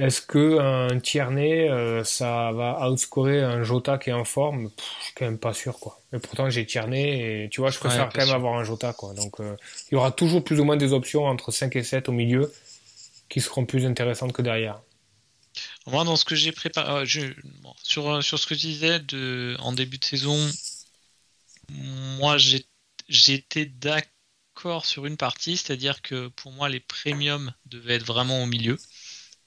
est-ce que un Tierney, euh, ça va outscorer un Jota qui est en forme? Je suis quand même pas sûr, quoi. Mais pourtant, j'ai Tierney et tu vois, je préfère quand même avoir un Jota, quoi. Donc, euh, il y aura toujours plus ou moins des options entre 5 et 7 au milieu qui seront plus intéressantes que derrière. Moi, dans ce que j'ai préparé, euh, sur, sur ce que je disais en début de saison, moi, j'étais d'accord sur une partie, c'est-à-dire que pour moi, les premiums devaient être vraiment au milieu.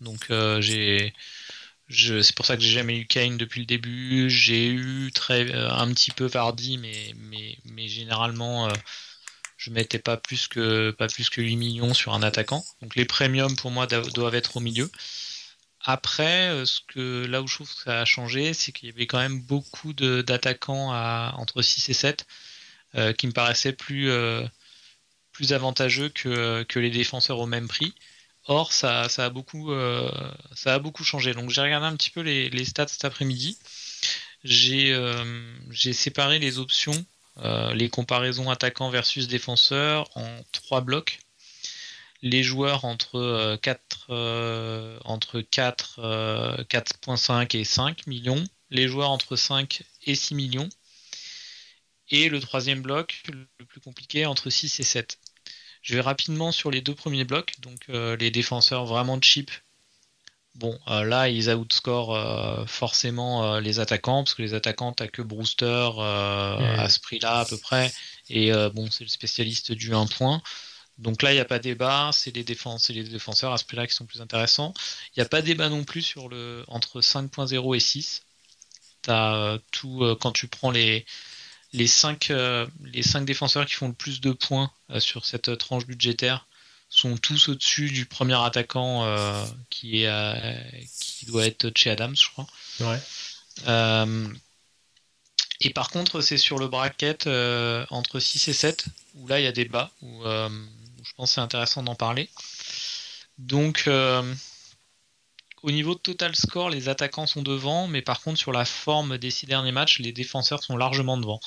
Donc euh, j'ai c'est pour ça que j'ai jamais eu Kane depuis le début. J'ai eu très euh, un petit peu Vardy, mais généralement euh, je mettais pas plus que pas plus que 8 millions sur un attaquant. Donc les premiums pour moi doivent être au milieu. Après, que là où je trouve que ça a changé, c'est qu'il y avait quand même beaucoup d'attaquants entre 6 et 7 qui me paraissaient plus plus avantageux que, les défenseurs au même prix. Or, ça, a beaucoup, euh, changé. Donc, j'ai regardé un petit peu les, stats cet après-midi. Euh, j'ai séparé les options, euh, les comparaisons attaquants versus défenseurs en trois blocs. Les joueurs entre 4, entre 4, 4.5 et 5 millions. Les joueurs entre 5 et 6 millions. Et le troisième bloc, le plus compliqué, entre 6 et 7. Je vais rapidement sur les deux premiers blocs, donc euh, les défenseurs vraiment cheap. Bon, euh, là, ils outscore euh, forcément les attaquants, parce que les attaquants, t'as que Brewster à ce prix-là à peu près, et bon, c'est le spécialiste du 1 point. Donc là, il n'y a pas débat, c'est les, défenses, les défenseurs à ce prix-là qui sont plus intéressants. Il n'y a pas débat non plus sur le entre 5.0 et 6. As, tout, quand tu prends les, les 5 euh, les défenseurs qui font le plus de points euh, sur cette euh, tranche budgétaire sont tous au-dessus du premier attaquant qui est qui doit être chez Adams, je crois. et par contre, c'est sur le bracket entre 6 et 7 où là il y a des bas où, je pense que c'est intéressant d'en parler. Donc, au niveau de total score, les attaquants sont devant, mais par contre, sur la forme des six derniers matchs, les défenseurs sont largement devant.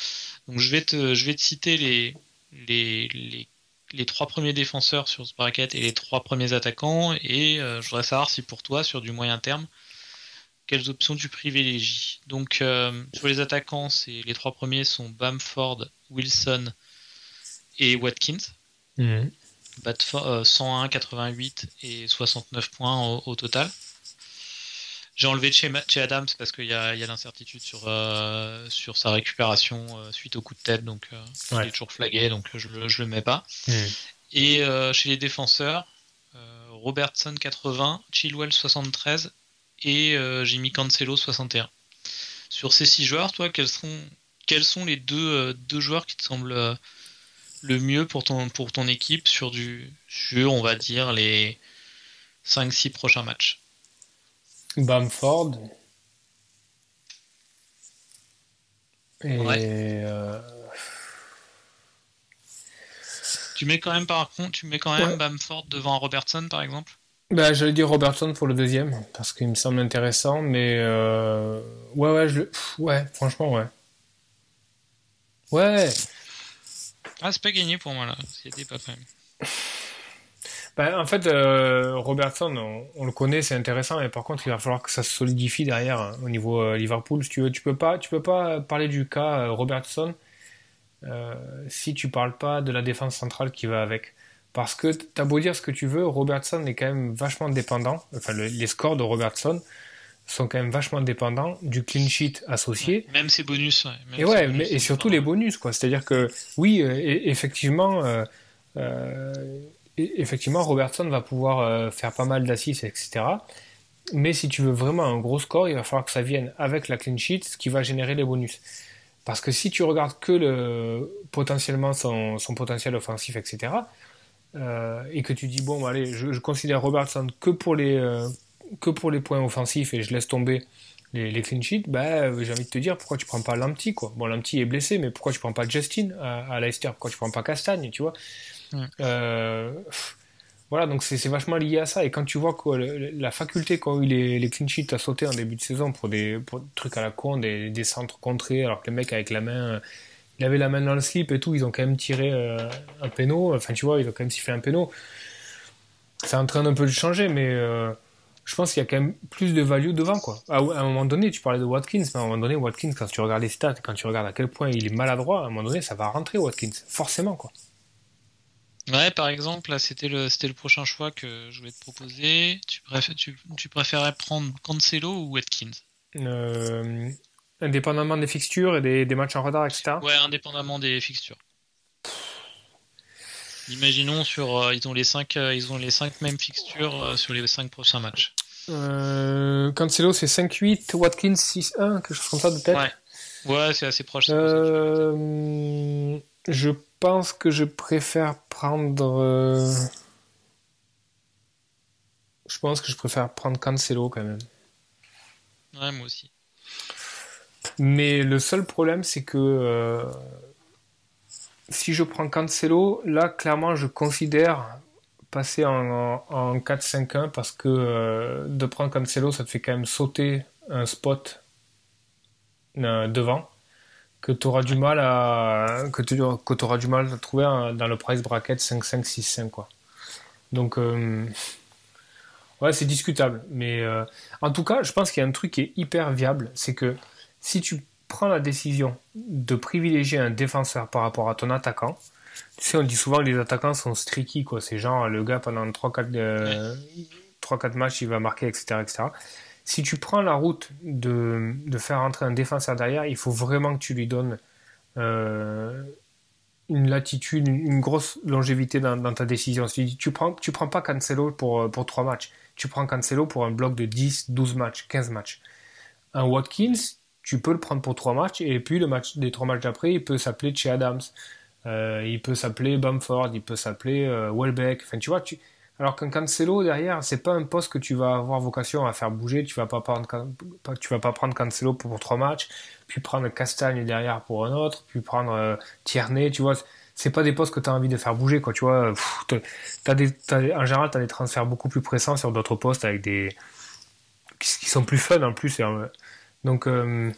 Donc, je vais te, je vais te citer les, les, les, trois premiers défenseurs sur ce bracket et les trois premiers attaquants, et je voudrais savoir si pour toi, sur du moyen terme, quelles options tu privilégies. Donc euh, sur les attaquants, c'est les trois premiers sont Bamford, Wilson et Watkins. 101, 88 mhm. et 69 points au, total. J'ai enlevé chez, chez, Adams parce qu'il y a, l'incertitude sur, euh, sur sa récupération euh, suite au coup de tête, donc il est toujours flagué, donc je ne le mets pas. Mhm. Et chez les défenseurs, Robertson 80, Chilwell 73 et euh, mis Cancelo 61. Sur ces six joueurs, toi, quels sont, quels sont les deux, euh, deux joueurs qui te semblent euh, le mieux pour ton, pour ton équipe sur, du, sur, on va dire, les 5-6 prochains matchs Bamford. Et Tu mets quand même par contre, tu mets quand même Bamford devant Robertson par exemple? Bah, j'allais dire Robertson pour le deuxième, parce qu'il me semble intéressant, mais euh... ouais, ouais, je... ouais, franchement, ouais. Ouais. Ah, c'est pas gagné pour moi là, c'était pas même. Bah, en fait, euh, Robertson, on, le connaît, c'est intéressant, mais par contre, il va falloir que ça se solidifie derrière hein, au niveau euh, Liverpool. Tu veux, tu peux pas, tu peux pas parler du cas euh, Robertson si tu parles pas de la défense centrale qui va avec. Parce que t'as beau dire ce que tu veux, Robertson est quand même vachement dépendant. Enfin, les scores de Robertson sont quand même vachement dépendants du clean sheet associé. même ses bonus. et ouais, mais, et surtout les bonus, quoi. C'est-à-dire que oui, euh, effectivement, euh, euh, effectivement, Robertson va pouvoir faire pas mal d'assists, etc. Mais si tu veux vraiment un gros score, il va falloir que ça vienne avec la clean sheet, ce qui va générer les bonus. Parce que si tu regardes que le, potentiellement son, son potentiel offensif, etc., et que tu dis bon allez je, considère Robertson que pour les que pour les points offensifs et je laisse tomber les, les clean sheets, bah, j'ai envie de te dire pourquoi tu prends pas Lamptey quoi? Bon Lamptey est blessé mais pourquoi tu prends pas Justin à, à Leicester? Pourquoi tu prends pas Castagne tu vois? Euh, Voilà donc c'est vachement lié à ça. Et quand tu vois que la faculté qu'ont eu les, les clean sheets à sauter en début de saison pour des, pour des trucs à la con, des, des centres contrés alors que les mecs avec la main il avait la main dans le slip et tout, ils ont quand même tiré euh, un péno, enfin tu vois, ils ont quand même sifflé un péno. C'est en train d'un peu de changer, mais euh, je pense qu'il y a quand même plus de value devant quoi. À, un moment donné, tu parlais de Watkins, mais à un moment donné, Watkins, quand tu regardes les stats, quand tu regardes à quel point il est maladroit, à un moment donné, ça va rentrer Watkins, forcément quoi. Ouais, par exemple, là, c'était le, c'était le prochain choix que je voulais te proposer. Tu, préfères, tu, tu préférais prendre Cancelo ou Watkins? Euh, Indépendamment des fixtures et des, matchs en retard, etc. Ouais, indépendamment des fixtures. Imaginons sur euh, ils ont les 5 euh, ils ont les cinq mêmes fixtures euh, sur les 5 prochains matchs. Cancelo c'est 5-8, Watkins 6-1, quelque chose comme ça de tête. Ouais, ouais c'est assez proche. je pense que je préfère prendre. Je pense que je préfère prendre Cancelo quand même. Ouais, moi aussi. Mais le seul problème, c'est que euh, si je prends Cancelo, là, clairement, je considère passer en, en, 4-5-1 parce que euh, de prendre Cancelo, ça te fait quand même sauter un spot euh, devant que tu auras du mal à que tu que auras du mal à trouver dans le price bracket 5-5-6-5 quoi. Donc ouais, c'est discutable mais en tout cas, je pense qu'il y a un truc qui est hyper viable, c'est que si tu prends la décision de privilégier un défenseur par rapport à ton attaquant, tu sais, on dit souvent que les attaquants sont streaky, quoi. C'est genre, le gars, pendant 3-4 euh, matchs, il va marquer, etc., etc. Si tu prends la route de, de, faire entrer un défenseur derrière, il faut vraiment que tu lui donnes euh, une latitude, une, grosse longévité dans, ta décision. Si tu prends, tu prends pas Cancelo pour, pour 3 matchs. Tu prends Cancelo pour un bloc de 10, 12 matchs, 15 matchs. Un Watkins, tu peux le prendre pour trois matchs et puis le match des trois matchs d'après, il peut s'appeler Che Adams, euh, il peut s'appeler Bamford, il peut s'appeler euh, Welbeck. Enfin, tu vois, tu... alors qu'un Cancelo derrière, c'est pas un poste que tu vas avoir vocation à faire bouger. Tu vas pas prendre, tu vas pas prendre Cancelo pour, trois matchs, puis prendre Castagne derrière pour un autre, puis prendre euh, Tierney. Tu vois, c'est pas des postes que tu as envie de faire bouger, quoi. Tu vois, as des, en général, tu as des transferts beaucoup plus pressants sur d'autres postes avec des. qui, sont plus fun en plus. Donc. Euh,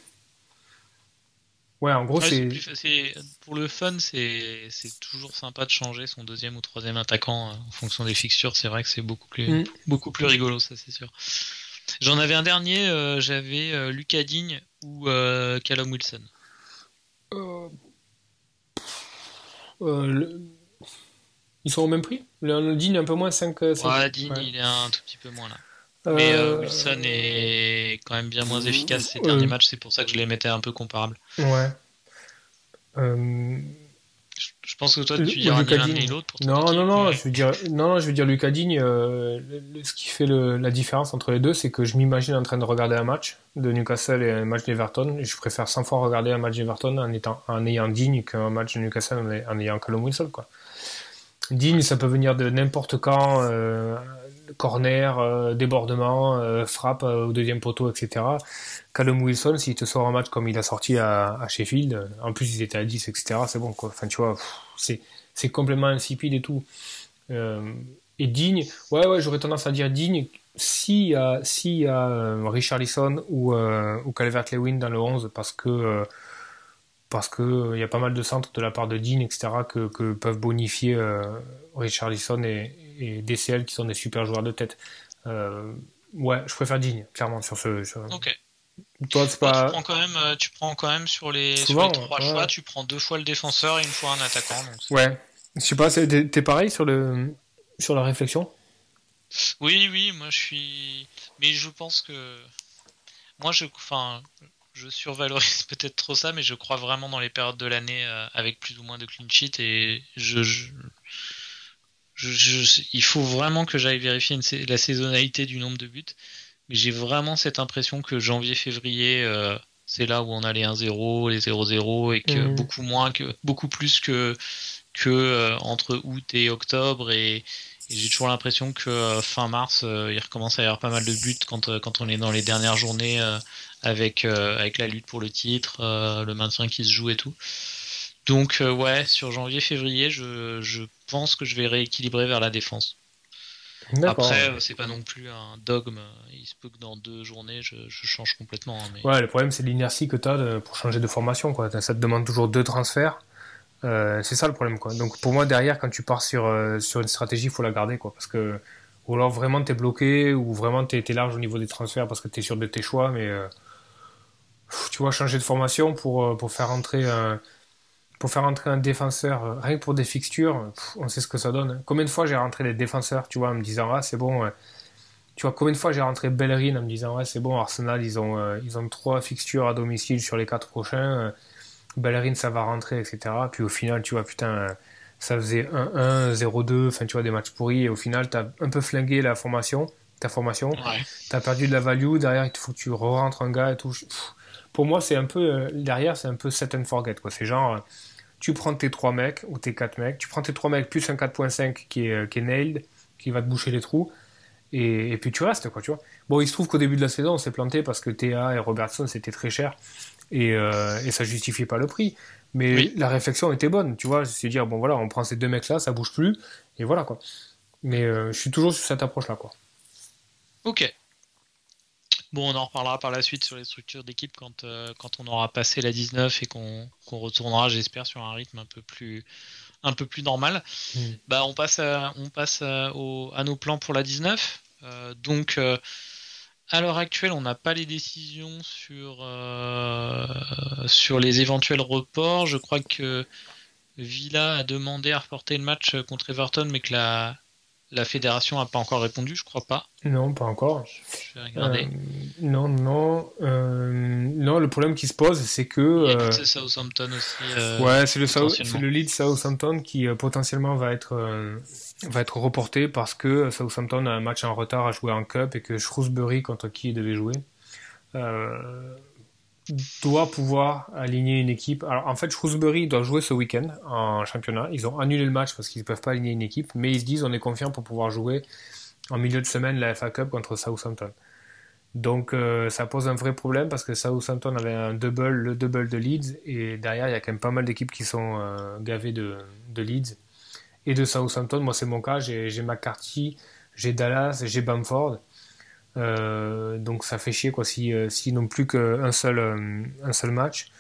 ouais, en gros, c'est. Pour le fun, c'est toujours sympa de changer son deuxième ou troisième attaquant euh, en fonction des fixtures. C'est vrai que c'est beaucoup plus, mm. beaucoup plus rigolo, ça, c'est sûr. J'en avais un dernier, euh, j'avais Lucas Digne ou Callum Wilson. Ils sont au même prix? Le, Digne un peu moins 5, euh, Ouais, Digne il est un tout petit peu moins là. Mais euh, Wilson est quand même bien moins efficace ces derniers matchs, c'est pour ça que je les mettais un peu comparables. Ouais. Je pense que toi, tu diras ni l'un ni l'autre. Non, non, non, je veux dire, non, je veux dire, Lucas Digne, euh, ce qui fait la différence entre les deux, c'est que je m'imagine en train de regarder un match de Newcastle et un match d'Everton. Je préfère 100 fois regarder un match d'Everton en, étant, en ayant Digne qu'un match de Newcastle en, ayant Callum Wilson, quoi. Digne, ça peut venir de n'importe quand, euh, corner, euh, débordement, euh, frappe euh, au deuxième poteau, etc. Callum Wilson, s'il te sort un match comme il a sorti à, Sheffield, en plus ils étaient à 10, etc., c'est bon, quoi. Enfin, tu vois, c'est, complètement insipide et tout. et digne, ouais, ouais, j'aurais tendance à dire digne s'il y a, Richard Lisson ou, ou Calvert-Lewin dans le 11 parce que parce que il y a pas mal de centres de la part de Dean, etc., que, peuvent bonifier Richard Lisson et, et DCL qui sont des super joueurs de tête. Euh, ouais, je préfère Digne, clairement, sur ce. Ok. Toi, pas... tu, prends quand même, euh, tu prends quand même sur les, trois choix, tu prends deux fois le défenseur et une fois un attaquant. ouais. Je sais pas, t'es pareil sur, le, sur la réflexion? Oui, oui, moi je suis. Mais je pense que. Moi, je, enfin, je survalorise [laughs] peut-être trop ça, mais je crois vraiment dans les périodes de l'année euh, avec plus ou moins de clean sheet et je, il faut vraiment que j'aille vérifier la saisonnalité du nombre de buts. Mais j'ai vraiment cette impression que janvier-février, euh, c'est là où on a les 1-0, les 0-0 et que mhm. beaucoup moins que beaucoup plus que que euh, entre août et octobre et, j'ai toujours l'impression que euh, fin mars il recommence à y avoir pas mal de buts quand quand on est dans les dernières journées avec avec la lutte pour le titre, le maintien qui se joue et tout. Donc euh, ouais, sur janvier-février, je, pense que je vais rééquilibrer vers la défense. Après, euh, c'est pas non plus un dogme. Il se peut que dans deux journées, je, change complètement. Hein, ouais, le problème, c'est l'inertie que tu as pour changer de formation. Quoi. Ça te demande toujours deux transferts. Euh, c'est ça le problème. Quoi. Donc pour moi, derrière, quand tu pars sur, sur une stratégie, il faut la garder. Quoi, parce que, ou alors vraiment tu es bloqué, ou vraiment tu es, large au niveau des transferts parce que tu es sûr de tes choix. Mais tu vois, changer de formation pour, pour faire entrer un pour faire rentrer un défenseur, euh, rien que pour des fixtures, on sait ce que ça donne. Hein. Combien de fois j'ai rentré des défenseurs, tu vois, en me disant, ah, c'est bon. tu vois, combien de fois j'ai rentré Bellerin en me disant, ouais, c'est bon, Arsenal, ils ont, euh, ils ont trois fixtures à domicile sur les quatre prochains. Euh, Bellerin, ça va rentrer, etc. Puis au final, tu vois, putain, ça faisait 1-1, 0-2, enfin, tu vois, des matchs pourris. Et au final, t'as un peu flingué la formation, ta formation. T'as perdu de la value. Derrière, il faut que tu re-rentres un gars et tout. pour moi, c'est un peu, derrière, c'est un peu set and forget, quoi. C'est genre, tu prends tes 3 mecs ou tes 4 mecs, tu prends tes 3 mecs plus un 4.5 qui est, euh, qui est nailed, qui va te boucher les trous, et, puis tu restes, quoi, tu vois. Bon, il se trouve qu'au début de la saison, on s'est planté parce que TA et Robertson, c'était très cher, et, euh, et ça justifiait pas le prix. Mais la réflexion était bonne, tu vois, c'est dire, bon voilà, on prend ces deux mecs-là, ça bouge plus, et voilà, quoi. Mais euh, je suis toujours sur cette approche-là, quoi. Ok. Bon, on en reparlera par la suite sur les structures d'équipe quand, euh, quand on aura passé la 19 et qu'on retournera, j'espère, sur un rythme un peu plus, un peu plus normal. Mm. Bah, on passe, à, on passe à, nos plans pour la 19. Euh, donc, euh, à l'heure actuelle, on n'a pas les décisions sur, sur les éventuels reports. Je crois que Villa a demandé à reporter le match contre Everton, mais que la, la fédération n'a pas encore répondu, je crois pas. Non, pas encore. Je vais regarder. Euh, non, non. Euh, non, le problème qui se pose, c'est que. Euh, c'est Southampton aussi. ouais, c'est le, le lead Southampton qui potentiellement va être, va être reporté parce que Southampton a un match en retard à jouer en Cup et que Shrewsbury, contre qui il devait jouer, doit pouvoir aligner une équipe. Alors en fait, Shrewsbury doit jouer ce week-end en championnat. Ils ont annulé le match parce qu'ils ne peuvent pas aligner une équipe, mais ils se disent on est confiant pour pouvoir jouer en milieu de semaine la FA Cup contre Southampton. Donc ça pose un vrai problème parce que Southampton avait un double, le double de Leeds, et derrière il y a quand même pas mal d'équipes qui sont gavées de, de, Leeds et de Southampton. Moi c'est mon cas, j'ai McCarthy, j'ai Dallas, j'ai Bamford. Donc ça fait chier quoi si, si n'ont plus qu'un seul, un seul match.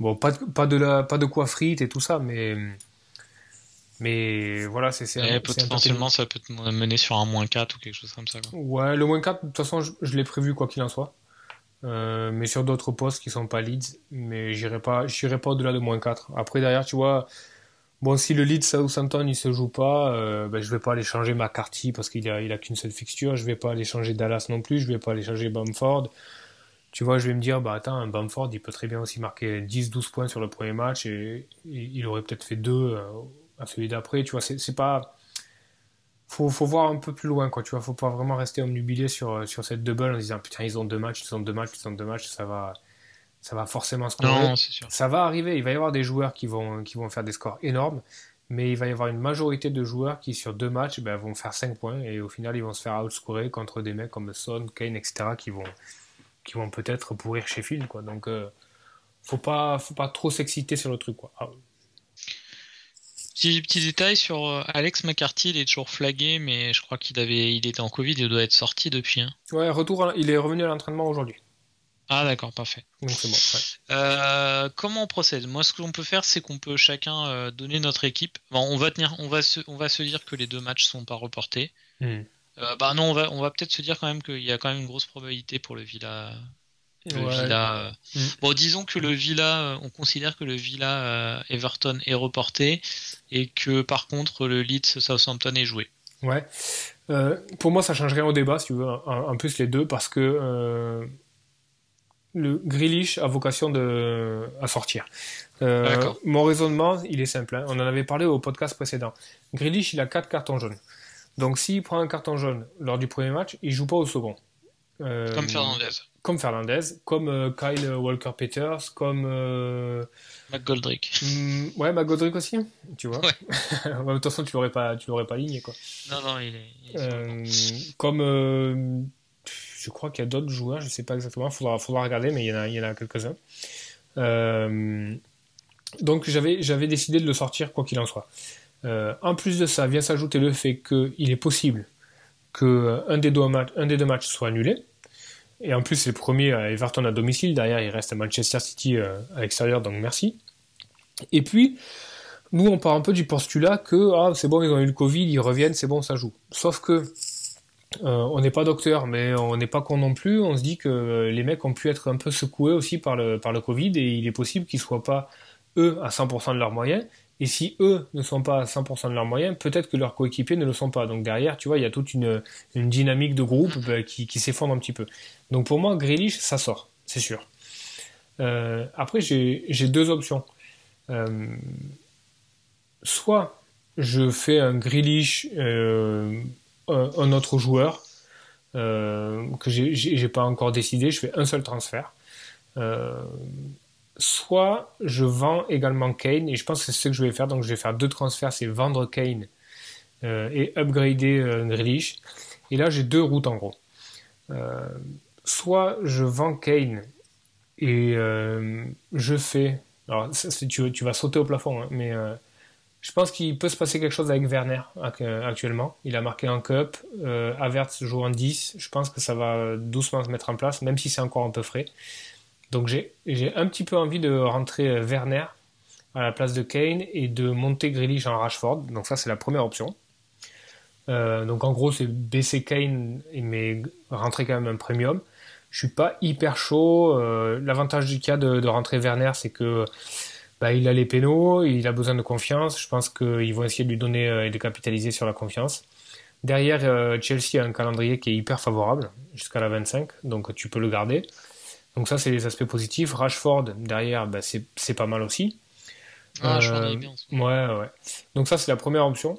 Bon, pas de, pas de, la, pas de quoi frites et tout ça, mais, mais voilà, c'est. potentiellement, ça peut te mener sur un moins 4 ou quelque chose comme ça. Ouais, le moins 4, de toute façon, je, l'ai prévu quoi qu'il en soit. Euh, mais sur d'autres postes qui sont pas leads, mais j'irai pas, j'irai pas au-delà de moins 4. Après, derrière, tu vois, bon, si le lead Southampton il se joue pas, euh, ben, je vais pas aller changer McCarthy parce qu'il a, qu'une seule fixture. Je vais pas aller changer Dallas non plus. Je vais pas aller changer Bamford tu vois, je vais me dire, bah attends, Bamford, il peut très bien aussi marquer 10-12 points sur le premier match et, il aurait peut-être fait deux euh, à celui d'après. Tu vois, c'est pas. Faut, faut voir un peu plus loin, quoi. Tu vois, faut pas vraiment rester omnubilé sur, sur cette double en disant, putain, ils ont deux matchs, ils ont deux matchs, ils ont deux matchs, ça va, ça va forcément se Non, Ça va arriver, il va y avoir des joueurs qui vont, qui vont faire des scores énormes, mais il va y avoir une majorité de joueurs qui, sur deux matchs, ben, vont faire 5 points et au final, ils vont se faire outscorer contre des mecs comme Son, Kane, etc., qui vont qui vont peut-être pourrir Sheffield. Quoi. Donc, euh, faut pas, faut pas trop s'exciter sur le truc. Quoi. Ah. Petit, petit, détail sur euh, Alex McCarthy, il est toujours flagué, mais je crois qu'il avait, il était en Covid, il doit être sorti depuis. Hein. Ouais, retour, il est revenu à l'entraînement aujourd'hui. Ah d'accord, parfait. Donc c'est bon. Euh, comment on procède? Moi, ce que l'on peut faire, c'est qu'on peut chacun donner notre équipe. Bon, on va tenir, on va se, on va se dire que les deux matchs sont pas reportés. Hmm. Euh, bah non, on va, on va peut-être se dire quand même qu'il y a quand même une grosse probabilité pour le Villa. Euh, mm. Bon, disons que le Villa, euh, on considère que le Villa Everton est reporté et que par contre le Leeds Southampton est joué. Ouais. pour moi, ça change rien au débat, si tu veux, en, plus les deux, parce que le Grealish a vocation de, à sortir. mon raisonnement, il est simple. Hein. On en avait parlé au podcast précédent. Grealish, il a 4 cartons jaunes. Donc s'il prend un carton jaune lors du premier match, il joue pas au second. Euh, comme Fernandez. Comme Fernandez, comme euh, Kyle Walker-Peters, comme... Euh, McGoldrick. Mm, ouais, McGoldrick aussi, tu vois. Ouais. [laughs] de toute façon, tu l'aurais pas, tu l'aurais pas ligné, quoi. Non, non, il est... comme... je crois qu'il y a d'autres joueurs, je sais pas exactement, il faudra, regarder, mais il y en a, quelques-uns. donc j'avais, décidé de le sortir quoi qu'il en soit. Euh, en plus de ça, vient s'ajouter le fait qu'il est possible qu'un euh, des, deux matchs, un des deux matchs soit annulé. Et en plus, c'est le premier à Everton à domicile. Derrière, il reste à Manchester City euh, à l'extérieur, donc merci. Et puis, nous, on part un peu du postulat que ah, c'est bon, ils ont eu le Covid, ils reviennent, c'est bon, ça joue. Sauf que on n'est pas docteur, mais on n'est pas con non plus. On se dit que les mecs ont pu être un peu secoués aussi par le, par le Covid et il est possible qu'ils ne soient pas, eux, à 100% de leurs moyens et si eux ne sont pas à 100% de leurs moyens, peut-être que leurs coéquipiers ne le sont pas. Donc derrière, tu vois, il y a toute une, dynamique de groupe bah, qui, s'effondre un petit peu. Donc pour moi, Grealish, ça sort, c'est sûr. Euh, après, j'ai deux options. Euh, soit je fais un Grealish, euh, un, autre joueur, que j'ai pas encore décidé, je fais un seul transfert soit je vends également Kane, et je pense que c'est ce que je vais faire, donc je vais faire deux transferts, c'est vendre Kane euh, et upgrader euh, Grealish. Et là, j'ai deux routes en gros. Euh, soit je vends Kane et je fais... Alors, tu, tu, vas sauter au plafond, hein, mais je pense qu'il peut se passer quelque chose avec Werner actuellement. Il a marqué un cup, Avertz joue en 10, je pense que ça va doucement se mettre en place, même si c'est encore un peu frais. Donc j'ai un petit peu envie de rentrer euh, Werner à la place de Kane et de monter Grealish en Rashford. Donc ça c'est la première option. Euh, donc en gros c'est baisser Kane mais rentrer quand même un premium. Je suis pas hyper chaud. Euh, l'avantage du cas de, rentrer Werner c'est que bah, il a les pénaux, il a besoin de confiance. Je pense qu'ils vont essayer de lui donner et de capitaliser sur la confiance. Derrière, Chelsea a un calendrier qui est hyper favorable jusqu'à la 25, donc tu peux le garder. Donc ça, c'est les aspects positifs. Rashford, derrière, bah, c'est pas mal aussi. Ah, euh, bien. Ouais, ouais. Donc ça, c'est la première option.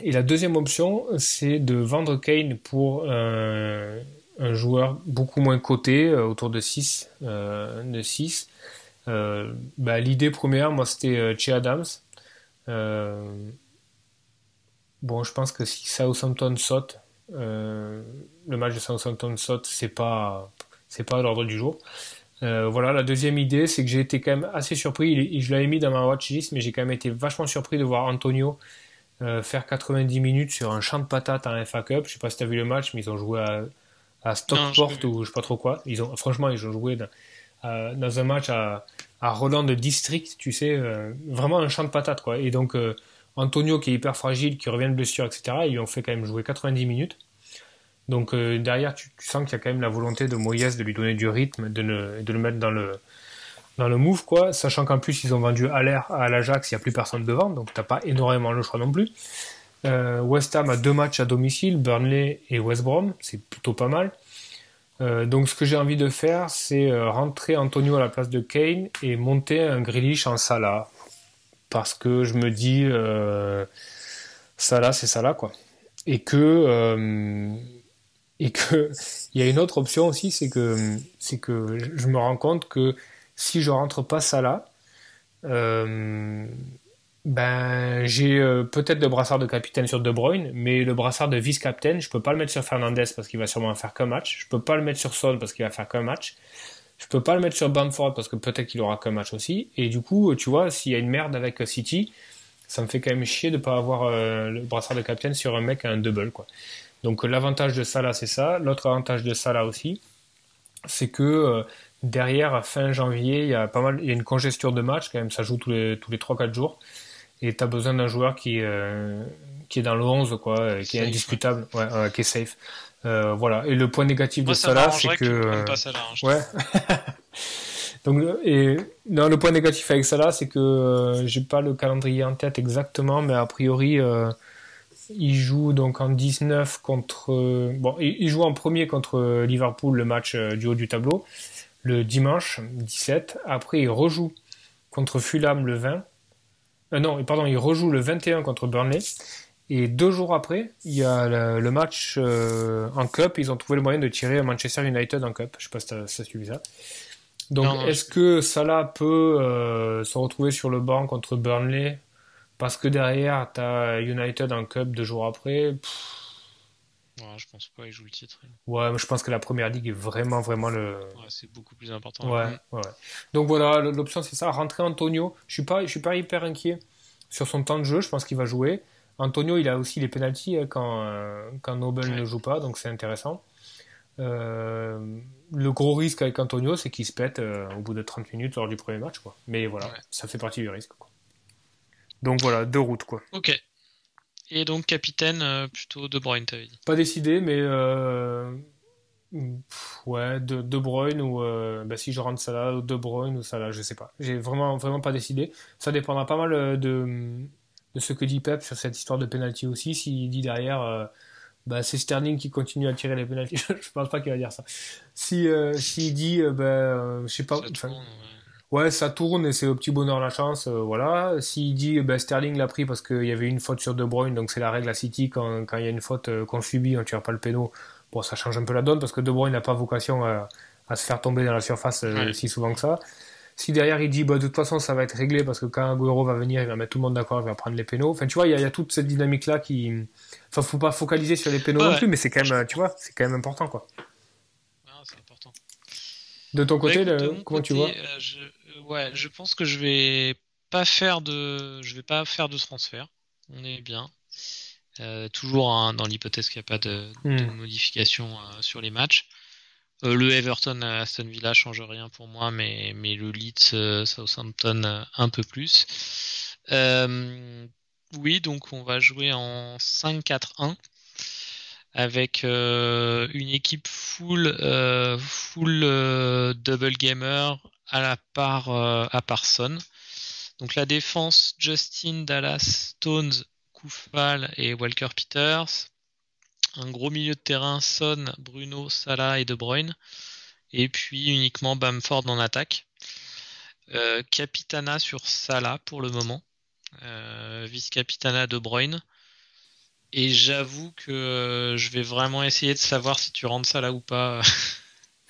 Et la deuxième option, c'est de vendre Kane pour euh, un joueur beaucoup moins coté, euh, autour de 6. de 6. Bah, l'idée première, moi, c'était Che Adams. bon, je pense que si Southampton saute, le match de Southampton saute, c'est pas, c'est pas à l'ordre du jour. voilà, la deuxième idée, c'est que j'ai été quand même assez surpris. Je l'avais mis dans ma watchlist, mais j'ai quand même été vachement surpris de voir Antonio faire 90 minutes sur un champ de patates en FA Cup. Je sais pas si tu as vu le match, mais ils ont joué à, à Stockport ou je sais pas trop quoi. Ils ont, franchement, ils ont joué dans, dans un match à, à Roland de District, tu sais, euh, vraiment un champ de patates, quoi. Et donc, euh, Antonio, qui est hyper fragile, qui revient de blessure, etc., ils lui ont fait quand même jouer 90 minutes. Donc, euh, derrière, tu, sens qu'il y a quand même la volonté de Moyes de lui donner du rythme, de, de le mettre dans le, dans le move, quoi. Sachant qu'en plus, ils ont vendu à l'air à l'Ajax, il n'y a plus personne devant, donc t'as pas énormément le choix non plus. West Ham a deux matchs à domicile, Burnley et West Brom, c'est plutôt pas mal. Euh, donc ce que j'ai envie de faire, c'est euh, rentrer Antonio à la place de Kane et monter un Grealish en Salah. Parce que je me dis, euh, Salah, c'est Salah, quoi. Et que, euh, et que, il y a une autre option aussi, c'est que, c'est que je me rends compte que si je rentre pas Salah, ben, j'ai euh, peut-être le brassard de capitaine sur De Bruyne, mais le brassard de vice-capitaine, je peux pas le mettre sur Fernandez parce qu'il va sûrement faire qu'un match. Je peux pas le mettre sur Son parce qu'il va faire qu'un match. Je peux pas le mettre sur Bamford parce que peut-être qu'il aura qu'un match aussi. Et du coup, tu vois, s'il y a une merde avec City, ça me fait quand même chier de pas avoir euh, le brassard de capitaine sur un mec à un double, quoi. Donc l'avantage de Salah, c'est ça. L'autre avantage de Salah aussi, c'est que euh, derrière, fin janvier, il y a pas mal, il y a une congestion de match quand même. Ça joue tous les tous les 3-4 jours et tu as besoin d'un joueur qui, euh, qui est dans le 11, quoi, euh, qui est indiscutable, ouais, qui est safe. Euh, voilà. Et le point négatif de ça là, c'est que. ouais. [laughs] Donc, et, non, le point négatif avec ça là, c'est que j'ai pas le calendrier en tête exactement, mais a priori, il joue donc en 19 contre. bon, il, joue en premier contre Liverpool, le match du haut du tableau, le dimanche 17. Après, il rejoue contre Fulham le 20. Euh, non, pardon, il rejoue le 21 contre Burnley. Et deux jours après, il y a le, match euh, en Cup. Ils ont trouvé le moyen de tirer Manchester United en Cup. Je sais pas si tu as, suivi ça. Donc, est-ce que Salah peut euh, se retrouver sur le banc contre Burnley? Parce que derrière, tu as United en Cup deux jours après Ouais, je pense pas, il joue le titre. Ouais, mais je pense que la première ligue est vraiment, vraiment le. Ouais, c'est beaucoup plus important. Ouais, ouais. Donc voilà, l'option c'est ça, rentrer Antonio. Je suis pas, je suis pas hyper inquiet sur son temps de jeu. Je pense qu'il va jouer. Antonio, il a aussi les pénalties hein, quand, euh, quand Nobel ne joue pas, donc c'est intéressant. Euh, le gros risque avec Antonio, c'est qu'il se pète euh, au bout de 30 minutes lors du premier match, quoi. Mais voilà, ça fait partie du risque. Quoi. Donc voilà, deux routes, quoi. Ok. Et donc capitaine euh, plutôt De Bruyne, t'avais dit. Pas décidé, mais euh, ouais, de, de Bruyne ou euh, bah, si je rentre ça là, De Bruyne ou ça là, je sais pas. J'ai vraiment vraiment pas décidé. Ça dépendra pas mal de, de ce que dit Pep sur cette histoire de penalty aussi. S'il dit derrière. bah, c'est Sterling qui continue à tirer les penalties. [laughs] je pense pas qu'il va dire ça. Si s'il dit, bah, je sais pas. Ouais, ça tourne et c'est au petit bonheur la chance, euh, voilà. S'il dit ben, Sterling l'a pris parce qu'il y avait une faute sur De Bruyne, donc c'est la règle à City quand, quand il y a une faute euh, qu'on subit, on tire pas le péno. Bon, ça change un peu la donne parce que De Bruyne n'a pas vocation à, à, se faire tomber dans la surface euh, si souvent que ça. Si derrière il dit bah, de toute façon ça va être réglé parce que quand Agüero va venir, il va mettre tout le monde d'accord, il va prendre les pénaux. Enfin, tu vois, il y, a, toute cette dynamique là qui. Enfin, faut pas focaliser sur les pénaux non plus, mais c'est quand même, tu vois, c'est quand même important quoi. c'est important. De ton côté, comment tu vois? Ouais, je pense que je vais pas faire de, je vais pas faire de transfert. On est bien. Euh, toujours dans l'hypothèse qu'il n'y a pas de, hmm. modification euh, sur les matchs. Euh, le Everton Aston Villa change rien pour moi, mais, mais le Leeds Southampton un peu plus. oui, donc on va jouer en 5-4-1 avec une équipe full full double gamer à la part euh, à Parson. Donc la défense, Justin, Dallas, Stones, Koufal et Walker Peters. Un gros milieu de terrain, Son, Bruno, Salah et De Bruyne. Et puis uniquement Bamford en attaque. Euh, Capitana sur Salah pour le moment. Euh, Vice-Capitana De Bruyne. Et j'avoue que je vais vraiment essayer de savoir si tu rentres Salah ou pas [laughs]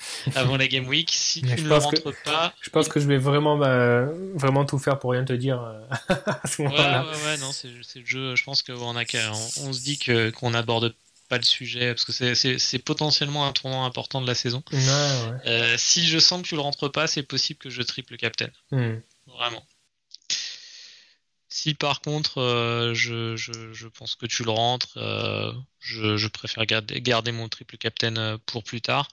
[laughs] avant la Game Week. Si tu ne le rentres pas. Je pense que je vais vraiment, bah, vraiment tout faire pour rien te dire euh, [laughs] à ce moment-là. Ouais, ouais, ouais, non, c'est le jeu. Je pense qu'on a on, on se dit qu'on aborde pas le sujet parce que c'est potentiellement un tournant important de la saison. Ouais, ouais. Euh, si je sens que tu le rentres pas, c'est possible que je triple captain. Hmm. Vraiment. Si par contre euh, je, je, je, pense que tu le rentres, euh, je, je, préfère garder, garder, mon triple captain pour plus tard.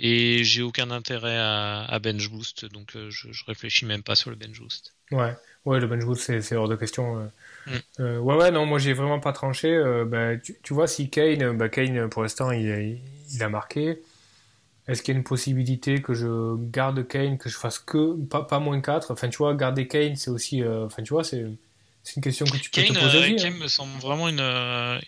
Et j'ai aucun intérêt à, à, bench boost, donc euh, je, je réfléchis même pas sur le bench boost. Ouais, ouais, le bench boost c'est hors de question. Mm. Euh, ouais, ouais, non, moi j'ai vraiment pas tranché. Euh, bah, tu, tu, vois, si Kane, bah, Kane pour l'instant il, il, il, a marqué. Est-ce qu'il y a une possibilité que je garde Kane, que je fasse que pas, pas moins 4 Enfin, tu vois, garder Kane, c'est aussi. euh, Enfin, tu vois, c'est une question que tu peux Kane, te poser. euh, Kane hein. me semble vraiment une. euh,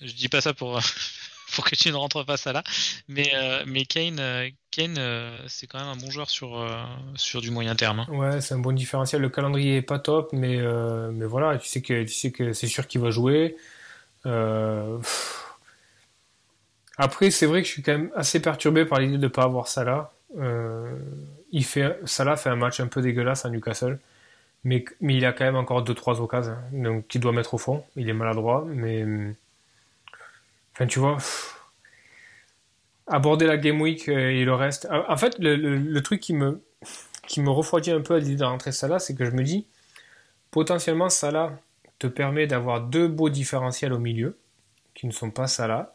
je dis pas ça pour. [laughs] pour que tu ne rentres pas ça là, mais euh, mais Kane, euh, Kane, euh, c'est quand même un bon joueur sur sur du moyen terme. hein. Ouais, c'est un bon différentiel. Le calendrier est pas top, mais, mais voilà, tu sais que, tu sais que c'est sûr qu'il va jouer. Après, c'est vrai que je suis quand même assez perturbé par l'idée de ne pas avoir Salah. Il fait, Salah fait un match un peu dégueulasse à Newcastle, mais, mais il a quand même encore 2-3 occasions, hein, donc qu'il doit mettre au fond. Il est maladroit, mais. Enfin, tu vois. Aborder la Game Week euh, et le reste. En fait, le truc qui me, qui me refroidit un peu à l'idée de rentrer Salah, c'est que je me dis, potentiellement Salah te permet d'avoir deux beaux différentiels au milieu, qui ne sont pas Salah,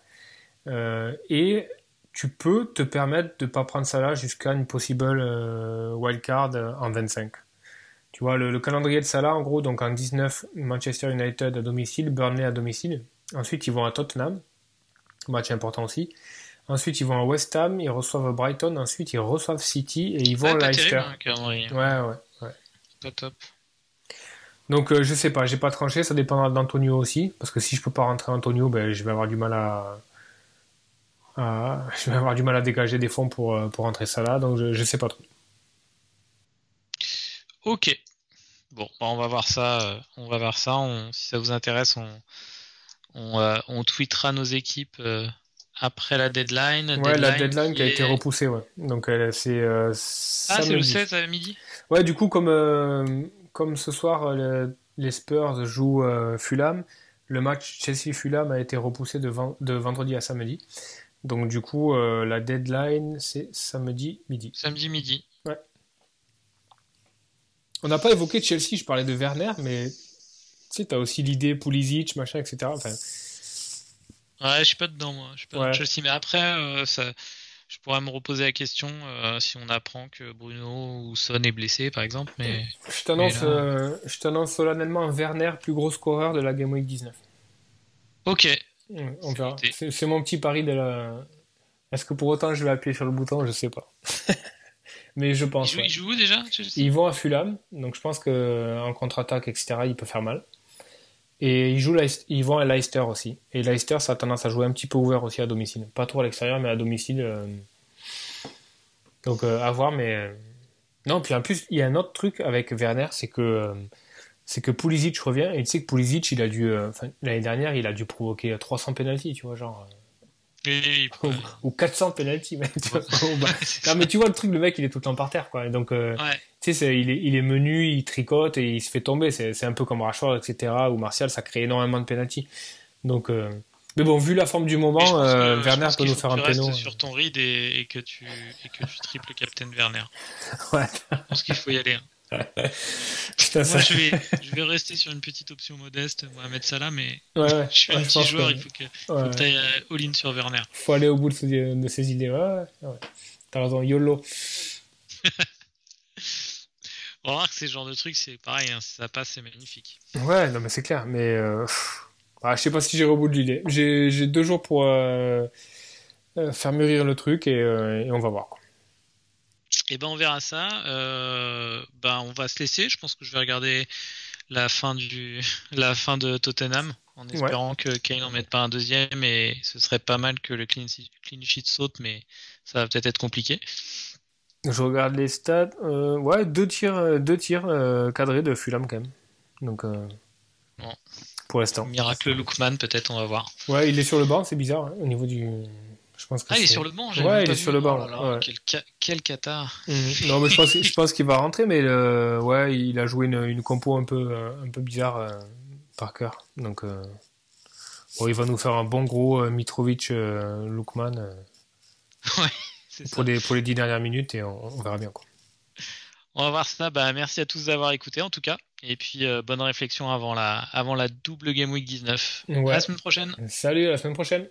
euh, et tu peux te permettre de ne pas prendre Salah jusqu'à une possible euh, wildcard en 25. Tu vois, le, le, calendrier de Salah, en gros, donc en 19, Manchester United à domicile, Burnley à domicile. Ensuite, ils vont à Tottenham, match important aussi. Ensuite, ils vont à West Ham, ils reçoivent Brighton, ensuite ils reçoivent City et ils vont Ouais, à Leicester. terrible, hein, calendrier. Ouais, ouais, ouais. Pas top. Donc euh, je sais pas, j'ai pas tranché, ça dépendra d'Antonio aussi, parce que si je peux pas rentrer Antonio, ben, je vais avoir du mal à, à- je vais avoir du mal à dégager des fonds pour, euh, pour rentrer ça là, donc je, je sais pas trop. Ok. Bon, bah, on va voir ça. euh, On va voir ça. On- si ça vous intéresse, on on, euh, on tweetera nos équipes euh, après la deadline. Ouais, la deadline qui a été repoussée, ouais. Donc euh, c'est Ah, c'est le samedi. 16 à midi? Ouais, du coup, comme, comme ce soir, le- les Spurs jouent Fulham, le match Chelsea-Fulham a été repoussé de, de vendredi à samedi. Donc, du coup, la deadline, c'est samedi midi. Samedi midi. On n'a pas évoqué Chelsea, je parlais de Werner, mais sais, t'as aussi l'idée Pulisic, machin, etc. Enfin, Ouais, je suis pas dedans moi. Je suis pas Ouais. dans Chelsea, mais après, euh, ça, je pourrais me reposer la question euh, si on apprend que Bruno ou Son est blessé, par exemple. Mais je t'annonce là- euh, solennellement Werner, plus gros scoreur de la Game Week 19. ok. Ouais, On C'est verra. mon petit pari de la. Est-ce que pour autant je vais appuyer sur le bouton? Je sais pas. [laughs] mais je pense. joue, ouais. il joue où déjà Ils vont à Fulham, donc je pense que en contre-attaque, etc., il peut faire mal. Et ils, jouent ils vont à Leicester aussi. Et Leicester, ça a tendance à jouer un petit peu ouvert aussi à domicile. Pas trop à l'extérieur, mais à domicile. euh, Donc euh, à voir, mais. euh, Non, puis en plus, il y a un autre truc avec Werner, c'est que. C'est que Pulisic revient, et tu sais que Pulisic, il a dû. L'année dernière, il a dû provoquer 300 pénalties, tu vois, genre. Ou, ou 400 pénalties, même. tu vois. Au bas. Non, mais tu vois, le truc, le mec, il est tout le temps par terre, quoi. Donc. euh, Ouais. tu sais, il est, il est menu, il tricote et il se fait tomber. C'est un peu comme Rashford, etc. ou Martial, ça crée énormément de pénalty. Donc, euh, mais bon, vu la forme du moment, que- euh, Werner peut nous faire un péno. sur ton read et, et que tu et que tu triples Captain Werner. [laughs] Ouais. Je pense qu'il faut y aller. hein. [laughs] Putain, ça- Moi, je vais, je vais rester sur une petite option modeste, Mohamed Salah, mais ouais, ouais. [laughs] je suis Ouais, un petit joueur, que- il faut que, ouais. tu ailles all-in sur Werner. Faut aller au bout de ses idées. Ouais. T'as raison, YOLO. [laughs] Remarque, c'est ce genre de truc, c'est pareil, hein, ça passe, c'est magnifique. Ouais, non, mais c'est clair. Mais euh, ah, je sais pas si j'irai au bout de l'idée. J'ai deux jours pour euh, euh, faire mûrir le truc et, euh, et on va voir. Et ben on verra ça. Euh, ben on va se laisser. Je pense que je vais regarder la fin du [laughs] la fin de Tottenham en espérant que Kane en mette pas un deuxième et ce serait pas mal que le clean, clean sheet saute, mais ça va peut-être être compliqué. Je regarde les stats. euh, ouais, deux tirs, euh, deux tirs euh, cadrés de Fulham quand même. Donc, Bon. pour l'instant. Miracle Lookman, peut-être, on va voir. Ouais, il est sur le banc, c'est bizarre hein, au niveau du. Ah, il est sur le banc, j'ai Ouais, il est sur le banc. Oh quel, ca... Mm. Non, mais je pense, qu'il va rentrer, mais ouais, il a joué une, compo un peu, euh, un peu bizarre euh, par cœur. Donc, euh, bon, il va nous faire un bon gros Mitrovic, Lukman. [laughs] pour. Les, dix dernières minutes et on, verra bien. On va voir ça. Bah, merci à tous d'avoir écouté, en tout cas. Et puis, bonne réflexion avant la, avant la double Game Week 19. Ouais. À la semaine prochaine. Salut, à la semaine prochaine.